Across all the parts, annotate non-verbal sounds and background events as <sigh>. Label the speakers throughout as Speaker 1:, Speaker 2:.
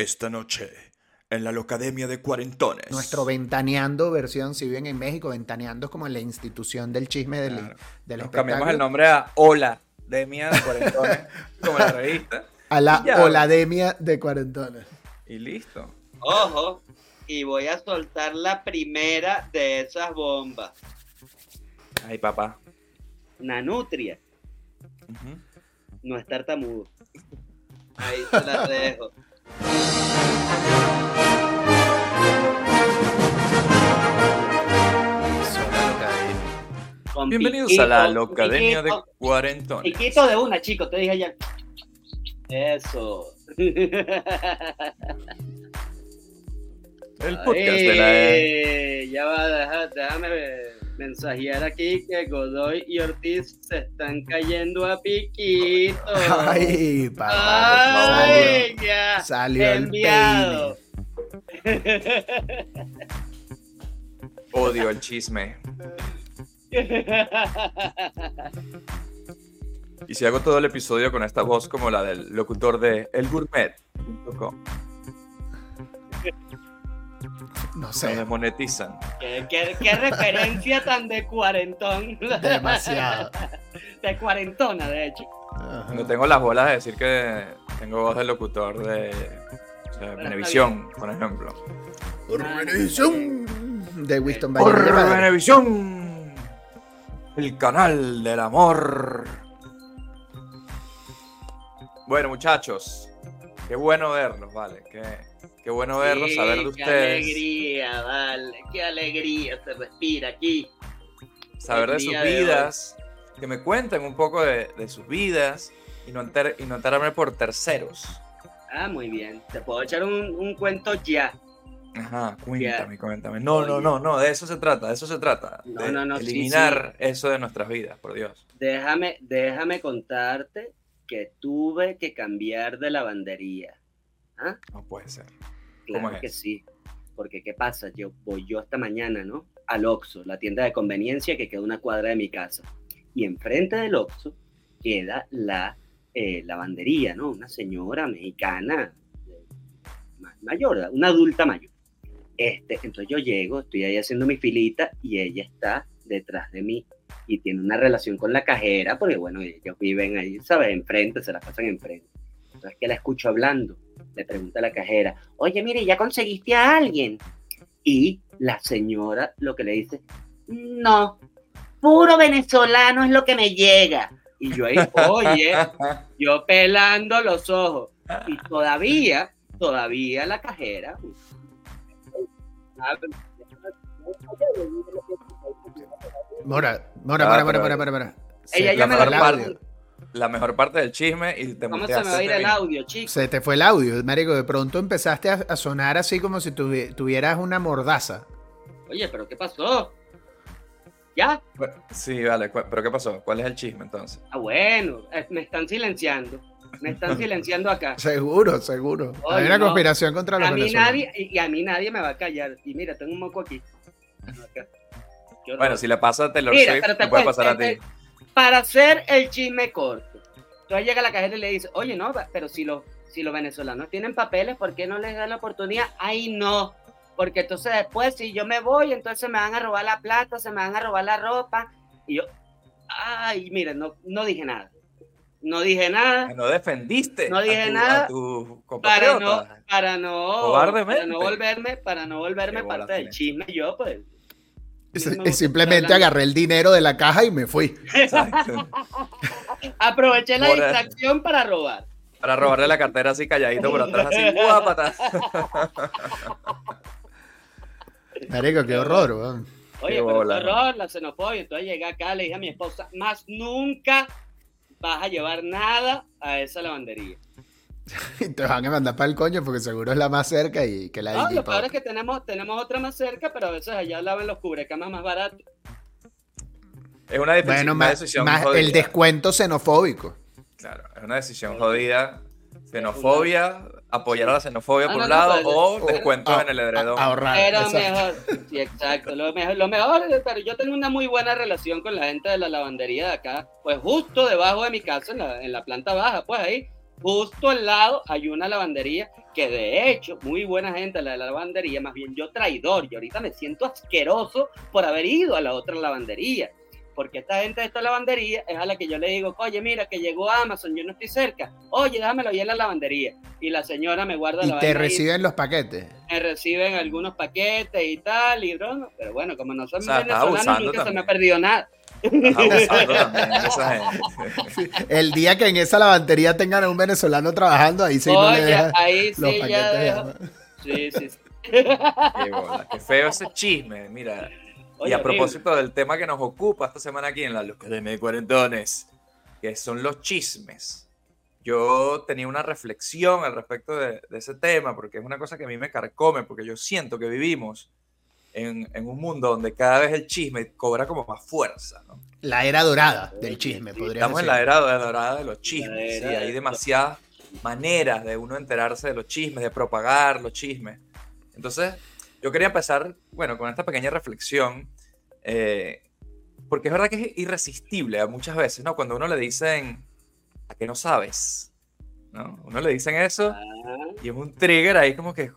Speaker 1: Esta noche, en la Locademia de Cuarentones.
Speaker 2: Nuestro Ventaneando versión, si viven en México, Ventaneando es como la institución del chisme del,
Speaker 3: Claro.
Speaker 2: del
Speaker 3: Nos cambiamos el nombre a Hola Demia de Cuarentones, <laughs> como la revista.
Speaker 2: A la
Speaker 3: Ya.
Speaker 2: Olademia de Cuarentones.
Speaker 3: Y listo.
Speaker 4: Ojo, y voy a soltar la primera de esas bombas.
Speaker 3: Ay, papá.
Speaker 4: Nanutria,
Speaker 3: Ujú.
Speaker 4: no es tartamudo. Ahí se las <laughs> dejo.
Speaker 3: Bienvenidos a la
Speaker 4: piquito,
Speaker 3: Locademia de Cuarentones.
Speaker 4: Piquito de una, chicos, te dije ya. Eso.
Speaker 3: El podcast de la...
Speaker 4: Ay, Ya va, déjame mensajear aquí que Godoy y Ortiz se están cayendo a piquito. <laughs>
Speaker 2: Ay, papá.
Speaker 4: Ay,
Speaker 2: Salió,
Speaker 4: ya.
Speaker 2: salió el peine. <laughs>
Speaker 3: Odio el chisme. Y si hago todo el episodio con esta voz como la del locutor de elgourmet.com,
Speaker 2: No
Speaker 3: nos
Speaker 2: sé,
Speaker 3: desmonetizan.
Speaker 4: ¿Qué, qué, qué referencia tan de cuarentón.
Speaker 2: demasiado.
Speaker 4: De cuarentona, de hecho.
Speaker 2: Ajá.
Speaker 3: No tengo las bolas de decir que tengo voz de locutor de o sea, Venevisión, por ejemplo.
Speaker 2: Venevisión de Winston
Speaker 3: Por. Venevisión, el canal del amor. Bueno, muchachos, qué bueno verlos, vale. Qué, qué bueno verlos,
Speaker 4: Sí,
Speaker 3: saber de
Speaker 4: Qué
Speaker 3: ustedes,
Speaker 4: alegría, vale. Qué alegría se respira aquí.
Speaker 3: saber de sus
Speaker 4: hoy.
Speaker 3: vidas, que me cuenten un poco de, de sus vidas y no, enter- y no enterarme por terceros.
Speaker 4: Ah, muy bien. Te puedo echar un, un cuento ya.
Speaker 3: Ajá, cuéntame, cuéntame. No, no, no, no, de eso se trata, de eso se trata.
Speaker 4: No,
Speaker 3: de
Speaker 4: no, no, sí,
Speaker 3: eliminar eso de nuestras vidas, por Dios.
Speaker 4: Déjame, déjame contarte que tuve que cambiar de lavandería. ¿Ah?
Speaker 3: No puede ser.
Speaker 4: Claro
Speaker 3: ¿Cómo es
Speaker 4: que sí. Porque, ¿qué pasa? Yo voy yo esta mañana, ¿no? Al Oxxo, la tienda de conveniencia que queda una cuadra de mi casa. Y enfrente del Oxxo queda la eh, lavandería, ¿no? Una señora mexicana eh, ma- mayor, una adulta mayor. Este, entonces yo llego, estoy ahí haciendo mi filita y ella está detrás de mí y tiene una relación con la cajera, porque bueno, ellos viven ahí, ¿sabes? Enfrente, se la pasan enfrente. Entonces que la escucho hablando, le pregunta a la cajera, oye, mire, ¿ya conseguiste a alguien? Y la señora lo que le dice, no, puro venezolano es lo que me llega. Y yo ahí, oye, yo pelando los ojos. Y todavía, todavía la cajera.
Speaker 2: Mora, Mora,
Speaker 3: Ah,
Speaker 2: Mora, Mora, Mora,
Speaker 4: Ella ya
Speaker 3: la,
Speaker 4: me
Speaker 2: fue
Speaker 3: la mejor parte del chisme y te
Speaker 4: ¿Cómo se me va a ir
Speaker 3: de
Speaker 4: el audio, chicos?
Speaker 2: Se te fue el audio, marico. De pronto empezaste a, a sonar así como si tuvi- tuvieras una mordaza.
Speaker 4: Oye, pero ¿qué pasó? ¿Ya?
Speaker 3: Bueno, Sí, vale, pero ¿qué pasó? ¿Cuál es el chisme entonces?
Speaker 4: Ah, bueno, eh, me están silenciando. Me están silenciando acá. <laughs>
Speaker 2: Seguro, seguro. Hay una
Speaker 4: no.
Speaker 2: conspiración contra los
Speaker 4: A mí nadie, y y a mí nadie me va a callar. Y mira, tengo un moco aquí. Acá.
Speaker 3: Bueno, si le pasa a Taylor
Speaker 4: Mira,
Speaker 3: Swift,
Speaker 4: te
Speaker 3: puede pasar a
Speaker 4: eh,
Speaker 3: ti.
Speaker 4: Para hacer el chisme corto. Entonces llega la cajera y le dice, oye, no, pero si los, si los venezolanos tienen papeles, ¿por qué no les da la oportunidad? Ay, no. Porque entonces después, si yo me voy, entonces me van a robar la plata, se me van a robar la ropa. Y yo, ay, mira, no, no dije nada. No dije nada.
Speaker 3: No defendiste
Speaker 4: No
Speaker 3: a
Speaker 4: dije
Speaker 3: tu-
Speaker 4: nada
Speaker 3: a tu
Speaker 4: Para no, para no,
Speaker 3: Cobardemente.
Speaker 4: para no volverme, para no volverme
Speaker 3: Qué
Speaker 4: parte del chisme, yo pues.
Speaker 2: Y simplemente agarré el dinero de la caja y me fui.
Speaker 3: Exacto. <laughs>
Speaker 4: Aproveché la
Speaker 3: Por-
Speaker 4: distracción para robar.
Speaker 3: Para robarle la cartera así calladito por atrás, así guapata. <laughs>
Speaker 2: Marico, qué horror, weón.
Speaker 4: Oye,
Speaker 3: Qué
Speaker 4: pero
Speaker 3: bola,
Speaker 4: qué horror, la xenofobia. Entonces llegué acá, le dije a mi esposa, más nunca vas a llevar nada a esa lavandería. <laughs>
Speaker 2: Y te van a mandar para el coño porque seguro es la más cerca y que la
Speaker 4: No, lo peor es que tenemos, tenemos otra más cerca, pero a veces allá lavan los cubrecamas más baratos.
Speaker 3: Es una,
Speaker 2: Bueno,
Speaker 3: una
Speaker 2: más,
Speaker 3: decisión
Speaker 2: más
Speaker 3: jodida.
Speaker 2: el descuento xenofóbico.
Speaker 3: Claro, es una decisión jodida. Xenofobia, apoyar a la xenofobia
Speaker 4: Ah,
Speaker 3: por
Speaker 4: no,
Speaker 3: un
Speaker 4: no,
Speaker 3: lado,
Speaker 4: pero-
Speaker 3: o
Speaker 4: pero-
Speaker 3: descuentos en el edredón.
Speaker 2: ahorrar.
Speaker 4: Pero
Speaker 2: exacto.
Speaker 4: mejor, sí, exacto. Lo mejor, lo mejor, pero yo tengo una muy buena relación con la gente de la lavandería de acá, pues justo debajo de mi casa, en la, en la planta baja, pues ahí. Justo al lado hay una lavandería que de hecho, muy buena gente la de la lavandería, más bien yo traidor, y ahorita me siento asqueroso por haber ido a la otra lavandería porque esta gente de esta lavandería es a la que yo le digo, oye, mira, que llegó Amazon, yo no estoy cerca, oye, déjamelo ahí en la lavandería. Y la señora me guarda
Speaker 2: y
Speaker 4: la
Speaker 2: te reciben los paquetes.
Speaker 4: Me reciben algunos paquetes y tal, y broma, pero bueno, como no soy
Speaker 3: O sea,
Speaker 4: venezolano, nunca se me ha perdido nada. <laughs>
Speaker 3: También esa gente.
Speaker 2: El día que en esa lavandería tengan a un venezolano trabajando, ahí sí no le
Speaker 4: oye,
Speaker 2: dejan
Speaker 4: ahí
Speaker 2: los
Speaker 4: sí ya. Sí, sí, sí.
Speaker 3: Qué bola, qué feo ese chisme, mira. y
Speaker 4: Oye,
Speaker 3: a propósito del tema que nos ocupa esta semana aquí en la Academia de Cuarentones, que son los chismes. Yo tenía una reflexión al respecto de, de ese tema, porque es una cosa que a mí me carcome, porque yo siento que vivimos en, en un mundo donde cada vez el chisme cobra como más fuerza, ¿no?
Speaker 2: La era dorada del chisme,
Speaker 4: Sí,
Speaker 2: podría
Speaker 3: Estamos en
Speaker 2: decir.
Speaker 3: la era dorada de los chismes, sí, hay
Speaker 4: de-
Speaker 3: demasiadas maneras de uno enterarse de los chismes, de propagar los chismes. Entonces, yo quería empezar, bueno, con esta pequeña reflexión, eh, porque es verdad que es irresistible a muchas veces, ¿no? Cuando uno le dicen, ¿a qué no sabes? ¿No? A Uno le dicen eso
Speaker 4: Ah,
Speaker 3: y es un trigger ahí como que,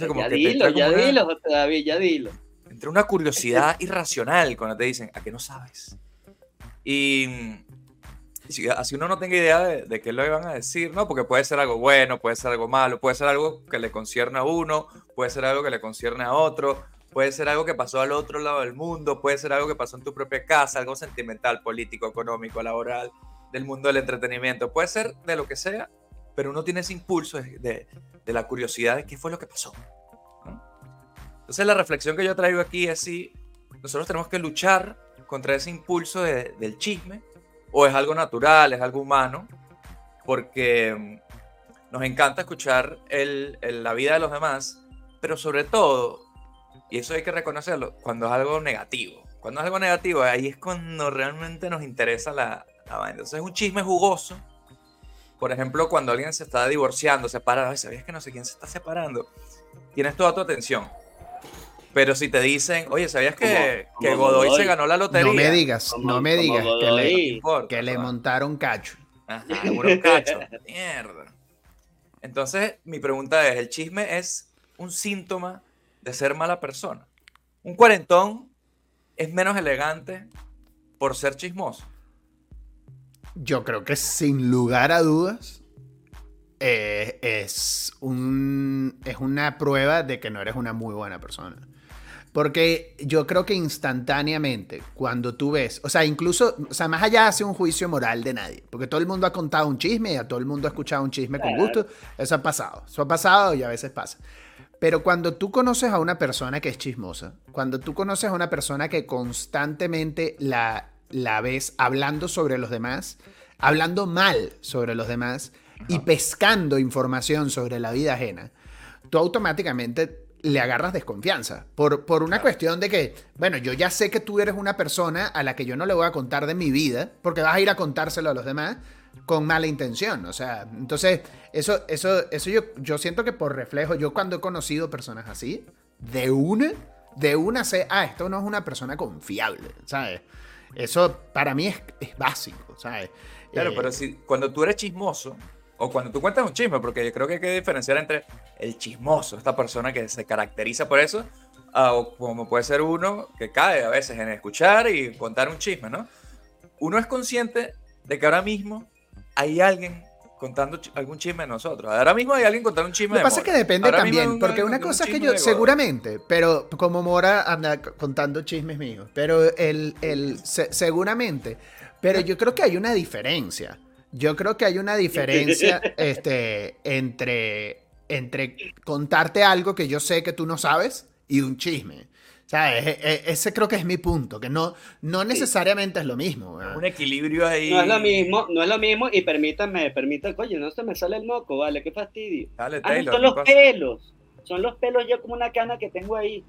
Speaker 3: no sé, como
Speaker 4: ya
Speaker 3: que te
Speaker 4: dilo,
Speaker 3: entra como
Speaker 4: ya
Speaker 3: una-
Speaker 4: dilo, José David, ya dilo.
Speaker 3: entre una curiosidad <laughs> irracional cuando te dicen, ¿a qué no sabes? Y así uno no tenga idea de, de qué le van a decir, ¿no? Porque puede ser algo bueno, puede ser algo malo, puede ser algo que le concierne a uno, puede ser algo que le concierne a otro, puede ser algo que pasó al otro lado del mundo, puede ser algo que pasó en tu propia casa, algo sentimental, político, económico, laboral, del mundo del entretenimiento, puede ser de lo que sea, pero uno tiene ese impulso de, de- la curiosidad de qué fue lo que pasó. ¿no? Entonces la reflexión que yo traigo aquí es si nosotros tenemos que luchar contra ese impulso de- del chisme o es algo natural, es algo humano, porque mm, nos encanta escuchar el- la vida de los demás, pero sobre todo, y eso hay que reconocerlo, cuando es algo negativo. Cuando es algo negativo, ahí es cuando realmente nos interesa la, la. Entonces es un chisme jugoso. Por ejemplo, cuando alguien se está divorciando, separado, "Ay, ¿sabías que no sé quién se está separando? Tienes toda tu atención. Pero si te dicen, oye, ¿sabías que,
Speaker 4: Como-
Speaker 3: que
Speaker 4: como
Speaker 3: Godoy,
Speaker 4: Godoy.
Speaker 3: se ganó la lotería?
Speaker 2: No me digas,
Speaker 4: Como-
Speaker 2: no me digas que le,
Speaker 3: importa,
Speaker 2: que le montaron cacho.
Speaker 3: Ajá, unos cachos. Mierda. Entonces, mi pregunta es, ¿el chisme es un síntoma de ser mala persona? ¿Un cuarentón es menos elegante por ser chismoso?
Speaker 2: Yo creo que sin lugar a dudas eh, es, un, es una prueba de que no eres una muy buena persona. Porque yo creo que instantáneamente, cuando tú ves, o sea, incluso, o sea, más allá hace un juicio moral de nadie, porque todo el mundo ha contado un chisme y a todo el mundo ha escuchado un chisme con gusto, eso ha pasado, eso ha pasado y a veces pasa. Pero cuando tú conoces a una persona que es chismosa, cuando tú conoces a una persona que constantemente la, la ves hablando sobre los demás, hablando mal sobre los demás y pescando información sobre la vida ajena, tú automáticamente le agarras desconfianza por, por una cuestión de que, bueno, yo ya sé que tú eres una persona a la que yo no le voy a contar de mi vida, porque vas a ir a contárselo a los demás con mala intención. O sea, entonces, eso, eso, eso yo, yo siento que por reflejo, yo cuando he conocido personas así, de una, de una sé, ah, esto no es una persona confiable, ¿sabes? Eso para mí es, es básico, ¿sabes?
Speaker 3: Claro,
Speaker 2: Eh,
Speaker 3: pero si cuando tú eres chismoso, o cuando tú cuentas un chisme, porque yo creo que hay que diferenciar entre el chismoso, esta persona que se caracteriza por eso, o como puede ser uno que cae a veces en escuchar y contar un chisme, ¿no? Uno es consciente de que ahora mismo hay alguien contando algún chisme de nosotros. Ahora mismo hay alguien contando un chisme
Speaker 2: Lo que
Speaker 3: de
Speaker 2: pasa es que depende
Speaker 3: Ahora
Speaker 2: también,
Speaker 3: un-
Speaker 2: porque una
Speaker 3: un
Speaker 2: cosa es que yo, seguramente, pero como Mora anda contando chismes míos, pero el, el se- seguramente, pero yo creo que hay una diferencia. Yo creo que hay una diferencia <laughs> este, entre, entre contarte algo que yo sé que tú no sabes y un chisme. ¿Sabes? E- e- Ese creo que es mi punto, que no, no necesariamente es lo mismo. ¿verdad?
Speaker 3: Un equilibrio ahí.
Speaker 4: No es lo mismo, no es lo mismo, y permítanme, permítanme, oye, no se me sale el moco, vale, qué fastidio.
Speaker 3: Dale,
Speaker 4: Ah,
Speaker 3: Taylor,
Speaker 4: son
Speaker 3: ¿qué
Speaker 4: los
Speaker 3: pasa?
Speaker 4: pelos, son los pelos yo como una cana que tengo ahí.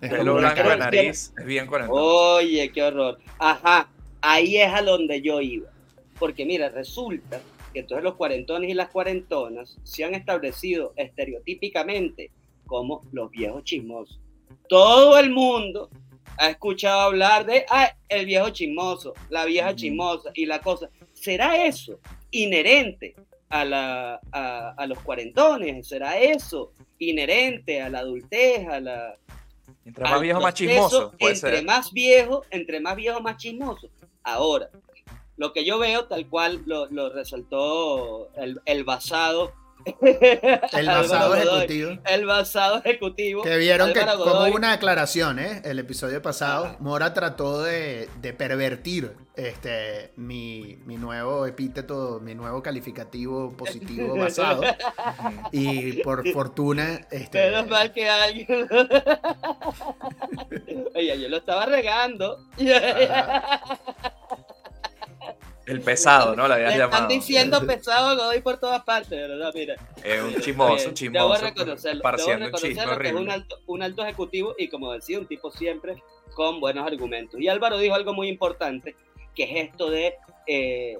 Speaker 2: Es
Speaker 3: Pelo blanco de nariz, es bien cuarentón.
Speaker 4: Oye, qué horror. Ajá, ahí es a donde yo iba. Porque mira, resulta que entonces los cuarentones y las cuarentonas se han establecido estereotípicamente como los viejos chismosos. Todo el mundo ha escuchado hablar de ah, el viejo chismoso, la vieja chismosa y la cosa. ¿Será eso inherente a, la, a, a los cuarentones? ¿Será eso? Inherente a la adultez, a la,
Speaker 3: Entre más viejo, más chismoso. Puede
Speaker 4: entre
Speaker 3: ser.
Speaker 4: más viejo, entre más viejo, más chismoso. Ahora, lo que yo veo, tal cual lo, lo resaltó el, el basado.
Speaker 2: El basado ejecutivo.
Speaker 4: El basado ejecutivo.
Speaker 2: Que vieron que como una aclaración, ¿eh? El episodio pasado,
Speaker 4: Ajá.
Speaker 2: Mora trató de, de pervertir este, mi, mi nuevo epíteto, mi nuevo calificativo positivo <laughs> basado. Y por fortuna, este,
Speaker 4: Menos mal que alguien. <laughs> Oye, yo lo estaba regando.
Speaker 3: El pesado, ¿no? La
Speaker 4: Le
Speaker 3: habías
Speaker 4: están
Speaker 3: llamado.
Speaker 4: diciendo pesado Godoy por todas partes, ¿verdad? Mira.
Speaker 3: Es un chismoso,
Speaker 4: Debo
Speaker 3: chismoso.
Speaker 4: reconocerlo, debo
Speaker 3: un chisme
Speaker 4: reconocerlo que es un alto, un alto ejecutivo y como decía, un tipo siempre con buenos argumentos. Y Álvaro dijo algo muy importante, que es esto de eh,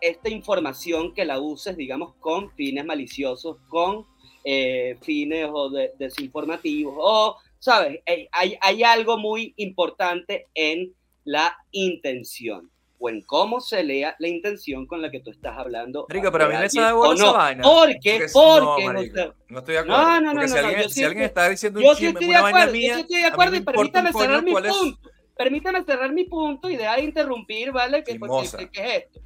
Speaker 4: esta información que la uses, digamos, con fines maliciosos, con eh, fines o de- desinformativos, o, ¿sabes? Hay, hay- hay algo muy importante en la intención o en cómo se lea la intención con la que tú estás hablando.
Speaker 3: Marico, pero a mí me sabe
Speaker 4: o
Speaker 3: bueno esa
Speaker 4: no.
Speaker 3: vaina.
Speaker 4: Porque,
Speaker 3: si-
Speaker 4: porque,
Speaker 3: no, marico, no estoy de acuerdo.
Speaker 4: No, no, no,
Speaker 3: Porque si
Speaker 4: no, no,
Speaker 3: alguien,
Speaker 4: yo
Speaker 3: si
Speaker 4: sí
Speaker 3: alguien está diciendo un
Speaker 4: yo sí
Speaker 3: chisme,
Speaker 4: estoy de
Speaker 3: una vaina
Speaker 4: acuerdo, yo
Speaker 3: mía,
Speaker 4: sí estoy de acuerdo y permítame cerrar mi
Speaker 3: cuál es-
Speaker 4: punto. Permítame cerrar mi punto y deja de interrumpir, ¿vale? ¿Qué, qué- qué es esto?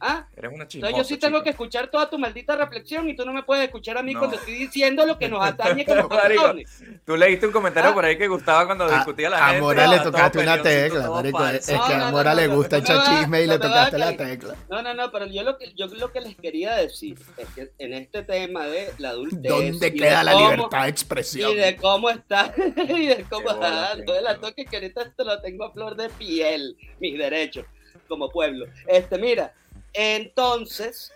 Speaker 4: ¿Ah?
Speaker 3: Eres una
Speaker 4: Entonces
Speaker 3: chismosa,
Speaker 4: yo sí tengo que escuchar toda tu maldita reflexión y tú no me puedes escuchar a mí
Speaker 3: No.
Speaker 4: cuando estoy diciendo lo que nos atañe <laughs> como
Speaker 3: Marico,
Speaker 4: personas.
Speaker 3: Tú leíste un comentario
Speaker 4: Ah.
Speaker 3: por ahí que gustaba cuando
Speaker 2: a,
Speaker 3: discutía la
Speaker 2: a
Speaker 3: gente.
Speaker 2: Mora le tocaste una tecla, marico. Es que
Speaker 4: No,
Speaker 2: a
Speaker 4: no,
Speaker 2: Mora
Speaker 4: no,
Speaker 2: le
Speaker 4: no,
Speaker 2: gusta
Speaker 4: no
Speaker 2: echar chisme y
Speaker 4: no
Speaker 2: le
Speaker 4: a
Speaker 2: tocaste la tecla.
Speaker 4: No, no, no, pero yo lo que yo lo que les quería decir es que en este tema de la adultez
Speaker 2: ¿Dónde
Speaker 4: y de
Speaker 2: queda la
Speaker 4: cómo-
Speaker 2: libertad de expresión?
Speaker 4: y de cómo está <laughs> y de cómo no la
Speaker 3: bola.
Speaker 4: toque que ahorita te lo tengo a flor de piel mis derechos como pueblo este mira entonces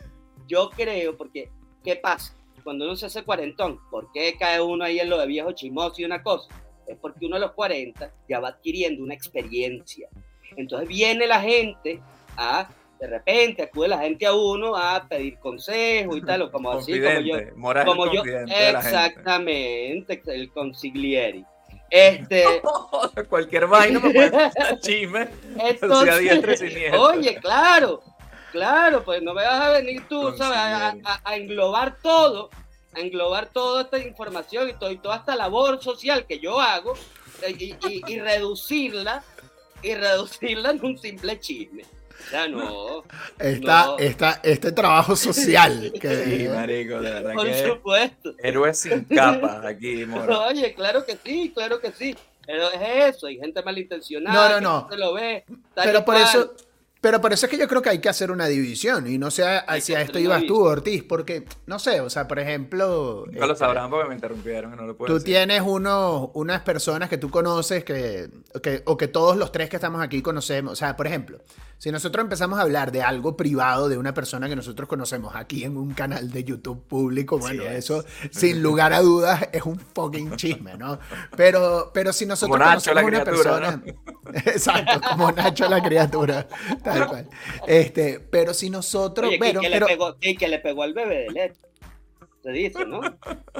Speaker 4: yo creo porque qué pasa cuando uno se hace cuarentón ¿por qué cae uno ahí en lo de viejo chismoso y una cosa? es porque uno a los 40 ya va adquiriendo una experiencia entonces viene la gente a de repente acude la gente a uno a pedir consejo y tal o como así como yo como yo, exactamente, el consiglieri. Este, <laughs>
Speaker 3: Cualquier vaina me puede <laughs> chisme. <laughs>
Speaker 4: entonces, oye, claro, claro, pues no me vas a venir tú, ¿sabes? A,
Speaker 3: Consiglieri.
Speaker 4: a- a englobar todo, a englobar toda esta información y, todo- y toda esta labor social que yo hago eh, y, y- y reducirla, y reducirla en un simple chisme. Ya no,
Speaker 2: Está,
Speaker 4: No.
Speaker 2: está este trabajo social <laughs> que
Speaker 3: Sí, marico, de verdad
Speaker 4: por
Speaker 3: que
Speaker 4: supuesto.
Speaker 3: héroes sin capas aquí, Mora. <laughs>
Speaker 4: Oye, claro que sí, claro que sí. Pero es eso, hay gente
Speaker 2: No,
Speaker 4: malintencionada.
Speaker 2: no, no.
Speaker 4: que se lo ve.
Speaker 2: Pero por
Speaker 4: cual.
Speaker 2: eso, pero por eso es que yo creo que hay que hacer una división y no
Speaker 4: que
Speaker 2: hacia esto ibas tú. Ortiz, porque no sé, o sea, por ejemplo,
Speaker 3: Nunca lo
Speaker 2: este,
Speaker 3: sabrán porque me interrumpieron no lo puedo
Speaker 2: tú
Speaker 3: decir.
Speaker 2: tienes unos, unas personas que tú conoces que, que- o que todos los tres que estamos aquí conocemos, o sea, por ejemplo, si nosotros empezamos a hablar de algo privado de una persona que nosotros conocemos aquí en un canal de YouTube público, bueno,
Speaker 3: es.
Speaker 2: eso sin lugar a dudas es un fucking chisme, ¿no? Pero, pero si nosotros
Speaker 3: Como Nacho, la
Speaker 2: conocemos una
Speaker 3: criatura,
Speaker 2: persona, <laughs> exacto, como Nacho la criatura, tal cual. Este, pero si nosotros,
Speaker 4: Oye, que,
Speaker 2: bueno,
Speaker 4: que
Speaker 2: pero
Speaker 4: le pegó, que, que le pegó al bebé de leche. Se dice, ¿no?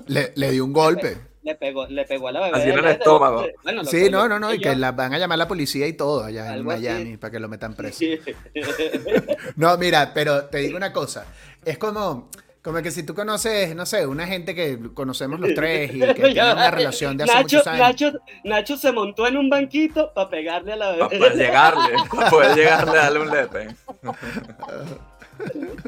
Speaker 2: le, le dio un golpe.
Speaker 4: Le pegó, le pegó a la bebé.
Speaker 3: Así en el estómago.
Speaker 4: Bueno,
Speaker 2: Sí, no, no, no, y
Speaker 4: yo-
Speaker 2: que la van a llamar a la policía y todo allá en
Speaker 4: así.
Speaker 2: Miami para que lo metan preso.
Speaker 4: Sí. <laughs>
Speaker 2: No, mira, pero te digo una cosa. Es como, como que si tú conoces, no sé, una gente que conocemos los tres y que <laughs> tiene una relación de hace
Speaker 4: Nacho,
Speaker 2: muchos años.
Speaker 4: Nacho, Nacho se montó en un banquito para pegarle a la
Speaker 3: Para
Speaker 4: bebé.
Speaker 3: poder llegarle, <laughs> para poder llegarle a darle un lepe.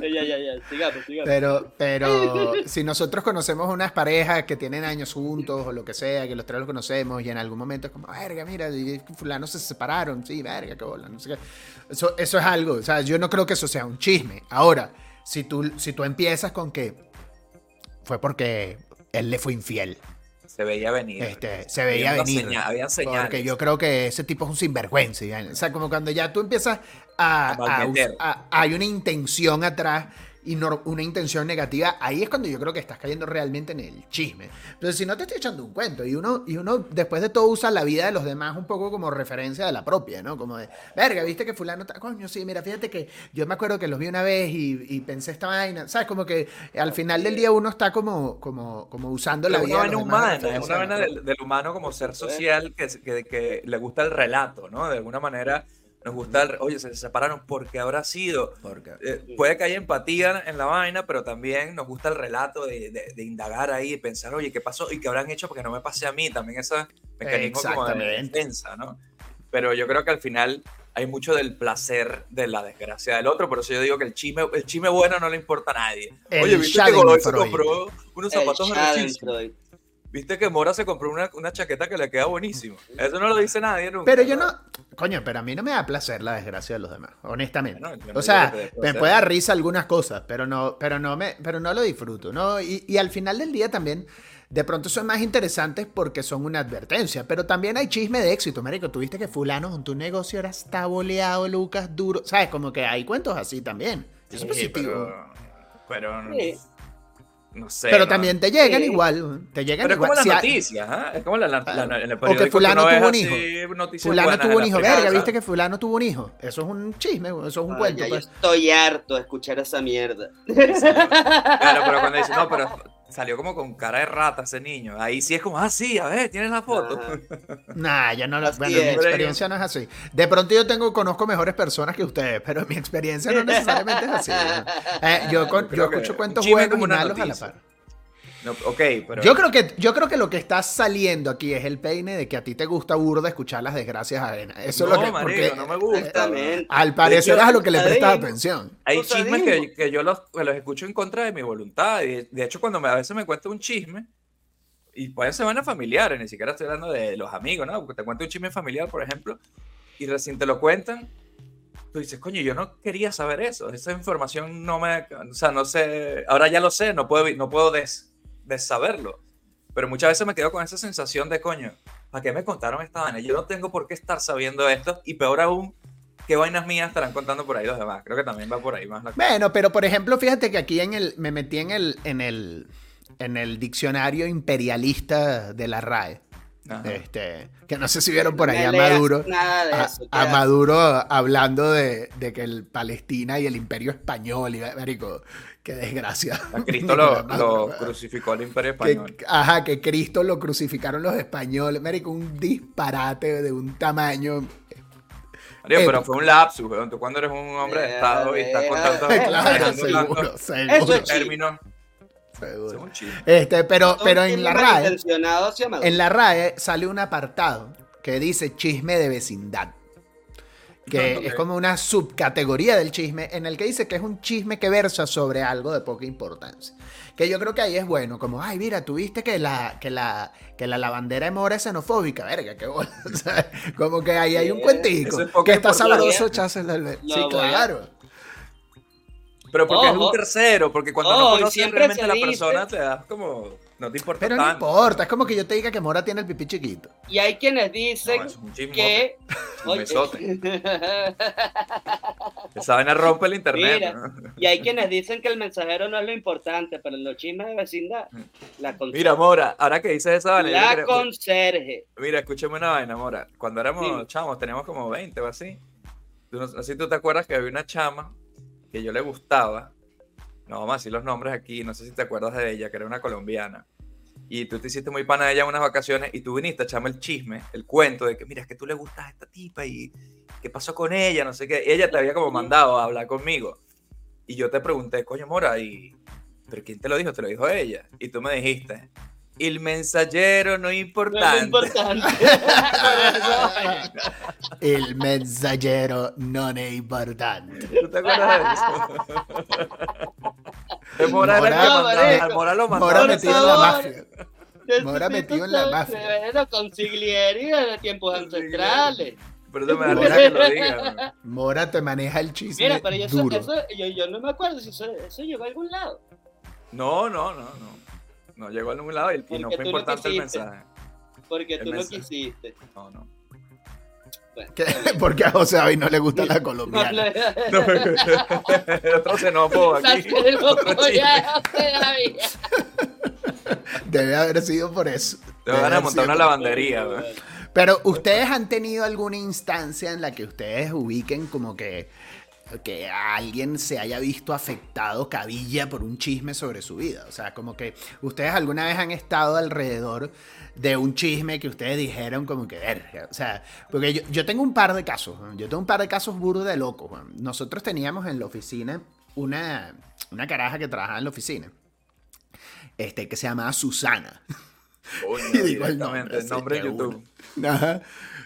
Speaker 4: ya, ya, ya, sigamos, sigamos.
Speaker 2: Pero, pero si nosotros conocemos unas parejas que tienen años juntos o lo que sea, que los tres los conocemos y en algún momento es como, verga, mira, y fulano se separaron, sí, verga, qué bola, no sé qué. Eso, eso es algo, o sea, yo no creo que eso sea un chisme. Ahora, si tú, si tú empiezas con que fue porque él le fue infiel,
Speaker 3: Se veía venir.
Speaker 2: este, se veía
Speaker 3: Había
Speaker 2: venir.
Speaker 3: seña- habían señales.
Speaker 2: Porque yo creo que ese tipo es un sinvergüenza. ¿ya? O sea, como cuando ya tú empiezas a,
Speaker 3: A
Speaker 2: a- a- hay una intención atrás y no una intención negativa, ahí es cuando yo creo que estás cayendo realmente en el chisme. Pero si no te estoy echando un cuento y uno, y uno después de todo usa la vida de los demás un poco como referencia de la propia, ¿no? Como de, verga, viste que fulano está, coño, sí, mira, fíjate que yo me acuerdo que los vi una vez y, y pensé esta vaina, ¿sabes? Como que al final del día uno está como, como, como usando la
Speaker 3: es
Speaker 2: vida
Speaker 3: una
Speaker 2: de
Speaker 3: vaina humana, es una vaina del, del humano como ser social que, que, que le gusta el relato, ¿no? De alguna manera, Nos gusta el, oye, se separaron porque habrá sido.
Speaker 2: Porque-
Speaker 3: Eh, puede que haya empatía en la vaina, pero también nos gusta el relato de, de- de indagar ahí y pensar, oye, ¿qué pasó? ¿Y qué habrán hecho porque no me pase a mí? También ese mecanismo como de defensa, ¿no? Pero yo creo que al final hay mucho del placer de la desgracia del otro, por eso yo digo que el chisme, el chisme bueno no le importa a nadie.
Speaker 2: El
Speaker 3: Oye, ¿viste que Godoy se compró unos zapatos?
Speaker 4: Schadenfreude.
Speaker 3: ¿Viste que Mora se compró una, una chaqueta que le queda buenísimo? Eso no lo dice nadie nunca.
Speaker 2: Pero yo no. Coño, pero a mí no me da placer la desgracia de los demás, honestamente.
Speaker 3: No
Speaker 2: o sea, me puede dar risa algunas cosas, pero no, pero no me, pero no lo disfruto, ¿no? Y, y al final del día también, de pronto son más interesantes porque son una advertencia. Pero también hay chisme de éxito, marico. Tuviste que fulano con tu negocio ahora está boleado, Lucas, duro. ¿Sabes? Como que hay cuentos así también. Eso es
Speaker 3: Sí,
Speaker 2: positivo.
Speaker 3: pero, pero
Speaker 4: Sí.
Speaker 3: No sé.
Speaker 2: Pero
Speaker 3: ¿no?
Speaker 2: también te llegan
Speaker 4: Sí.
Speaker 2: igual. Te llegan
Speaker 3: Pero es
Speaker 2: igual.
Speaker 3: como las
Speaker 2: Si
Speaker 3: noticias, ¿ah? Es como la, la, la- el
Speaker 2: O que fulano tuvo un hijo. Fulano tuvo un hijo. Verga, ¿viste que fulano tuvo un hijo? Eso es un chisme, eso es un
Speaker 4: Ay,
Speaker 2: cuento.
Speaker 4: yo
Speaker 2: pues.
Speaker 4: estoy harto de escuchar esa mierda.
Speaker 3: Claro, pero cuando dicen, no, pero salió como con cara de rata ese niño. Ahí sí es como, ah, sí, a ver, tienes la foto.
Speaker 4: Ajá. <laughs>
Speaker 2: Nah, yo no lo.
Speaker 4: Así
Speaker 2: Bueno, mi experiencia no es así. De pronto yo tengo, conozco mejores personas que ustedes, pero mi experiencia no <laughs> necesariamente es así. ¿no? Eh, yo, con-
Speaker 3: Yo
Speaker 2: escucho cuentos buenos y malos a la par.
Speaker 3: No, ok, pero.
Speaker 2: Yo creo, que, yo creo que lo que está saliendo aquí es el peine de que a ti te gusta burda escuchar las desgracias ajenas. Eso
Speaker 3: no,
Speaker 2: es lo que.
Speaker 3: marico,
Speaker 2: porque
Speaker 3: no me gusta.
Speaker 2: Al parecer
Speaker 4: hecho,
Speaker 2: es a lo que le prestas atención.
Speaker 3: Hay
Speaker 4: O sea,
Speaker 3: chismes que, que yo los, que los escucho en contra de mi voluntad. Y de hecho, cuando me, a veces me cuenta un chisme, y pueden ser vainas familiares, ni siquiera estoy hablando de los amigos, ¿no? Porque te cuento un chisme familiar, por ejemplo, y recién te lo cuentan, tú dices, coño, yo no quería saber eso. Esa información no me. O sea, no sé. Ahora ya lo sé, no puedo, no puedo des, saberlo. Pero muchas veces me quedo con esa sensación de, coño, ¿para qué me contaron esta vaina? Yo no tengo por qué estar sabiendo esto, y peor aún, ¿qué vainas mías estarán contando por ahí los demás? Creo que también va por ahí más la
Speaker 2: Bueno, pero por ejemplo, fíjate que aquí en el, me metí en el, en el, en el diccionario imperialista de la RAE.
Speaker 3: Ajá.
Speaker 2: Este, que no sé si vieron por
Speaker 4: No
Speaker 2: ahí a Maduro.
Speaker 4: Nada de
Speaker 2: A,
Speaker 4: eso,
Speaker 2: a
Speaker 4: queda-
Speaker 2: Maduro hablando de, de que el Palestina y el imperio español, y, marico, qué desgracia.
Speaker 3: A Cristo lo, <laughs> crucificó el imperio
Speaker 2: que,
Speaker 3: español.
Speaker 2: ajá, que Cristo lo crucificaron los españoles, marico, un disparate de un tamaño.
Speaker 3: Marico,
Speaker 2: eh,
Speaker 3: pero fue un lapsus, weón. Tú cuando eres un hombre de Estado y estás con tantos
Speaker 4: eh, <laughs>
Speaker 2: claro, <laughs> seguro,
Speaker 3: tantos
Speaker 2: seguro,
Speaker 4: Eso es
Speaker 3: términos. Chisme.
Speaker 2: Este, pero, pero en la RAE, en la RAE sale un apartado que dice chisme de vecindad. Que
Speaker 3: Ok.
Speaker 2: es como una subcategoría del chisme en el que dice que es un chisme que versa sobre algo de poca importancia. Que yo creo que ahí es bueno, como, ay, mira, tuviste que la, que la, que la lavandera de mora es xenofóbica, verga, qué bola. <laughs> O sea, como que ahí hay un cuentico.
Speaker 3: es
Speaker 2: Que está sabroso echárselo al ve-
Speaker 4: Lo
Speaker 2: Sí, claro.
Speaker 3: Pero porque es
Speaker 4: Ojo.
Speaker 3: un tercero, porque cuando
Speaker 4: Ojo,
Speaker 3: no conoces
Speaker 4: siempre
Speaker 3: realmente a la
Speaker 4: dice-
Speaker 3: persona, te das como. No te importa
Speaker 2: Pero no
Speaker 3: tanto.
Speaker 2: importa, es como que yo te diga que Mora tiene el pipí chiquito.
Speaker 4: Y hay quienes
Speaker 3: No,
Speaker 4: dicen
Speaker 3: es un
Speaker 4: que. <laughs>
Speaker 3: Un besote. <laughs> Esa vaina rompe el internet.
Speaker 4: Mira.
Speaker 3: ¿no?
Speaker 4: y hay quienes dicen que el mensajero no es lo importante, pero en los chismes de vecindad, la conserje.
Speaker 3: Mira, Mora, ahora que dices esa vaina,
Speaker 4: la
Speaker 3: creo-
Speaker 4: conserje.
Speaker 3: Mira, escúchame una vaina, Mora. Cuando éramos chamos, teníamos como 20 o así. Tú no, no sé si tú te acuerdas que había una chama que yo le gustaba. No vamos a decir los nombres aquí, no sé si te acuerdas de ella, que era una colombiana. Y tú te hiciste muy pana de ella en unas vacaciones y tú viniste a echarme el chisme, el cuento de que, mira, es que tú le gustas a esta tipa y qué pasó con ella, no sé qué. Ella te había como mandado a hablar conmigo. Y yo te pregunté, coño, Mora, ¿y pero quién te lo dijo? Te lo dijo ella. Y tú me dijiste, el mensajero no es
Speaker 4: No
Speaker 3: importante.
Speaker 4: importante. <laughs>
Speaker 2: El mensajero no es importante.
Speaker 3: ¿Tú te acuerdas de eso? <laughs> Mora, era el que
Speaker 2: Mora-
Speaker 3: Mora lo mandaba.
Speaker 2: Mora metido en la mafia. Mora metido en la mafia.
Speaker 4: Bueno, consiglieri de tiempos ancestrales.
Speaker 3: Pero eso me da risa que lo diga.
Speaker 2: Mora te maneja el chisme
Speaker 4: Mira, pero yo, eso,
Speaker 2: duro.
Speaker 4: eso- yo, yo no me acuerdo si eso, eso llegó a algún lado.
Speaker 3: No, no, no, no. No llegó a ningún lado y, y no fue
Speaker 4: no
Speaker 3: importante el mensaje.
Speaker 4: Porque
Speaker 3: El
Speaker 4: tú no
Speaker 3: mensaje.
Speaker 4: quisiste.
Speaker 3: No, no.
Speaker 4: Bueno. <laughs>
Speaker 2: Porque a José David no le gusta la <laughs> colombiana.
Speaker 3: no <laughs> Otro xenófobo aquí.
Speaker 4: no
Speaker 3: Otro.
Speaker 2: Debe haber sido por eso.
Speaker 3: Te
Speaker 2: Debe
Speaker 3: van a
Speaker 2: haber
Speaker 3: montar una lavandería.
Speaker 2: Pero ustedes han tenido alguna instancia en la que ustedes ubiquen como que que alguien se haya visto afectado cabilla por un chisme sobre su vida. O sea, como que ustedes alguna vez han estado alrededor de un chisme que ustedes dijeron como que, verga. O sea, porque yo, yo tengo un par de casos, Juan. yo tengo un par de casos burdos de locos. Juan. Nosotros teníamos en la oficina una, una caraja que trabajaba en la oficina, este, que se llamaba Susana.
Speaker 3: Coño, <laughs>
Speaker 2: Y digo el nombre,
Speaker 3: el nombre
Speaker 2: qué
Speaker 3: YouTube.
Speaker 2: Ajá.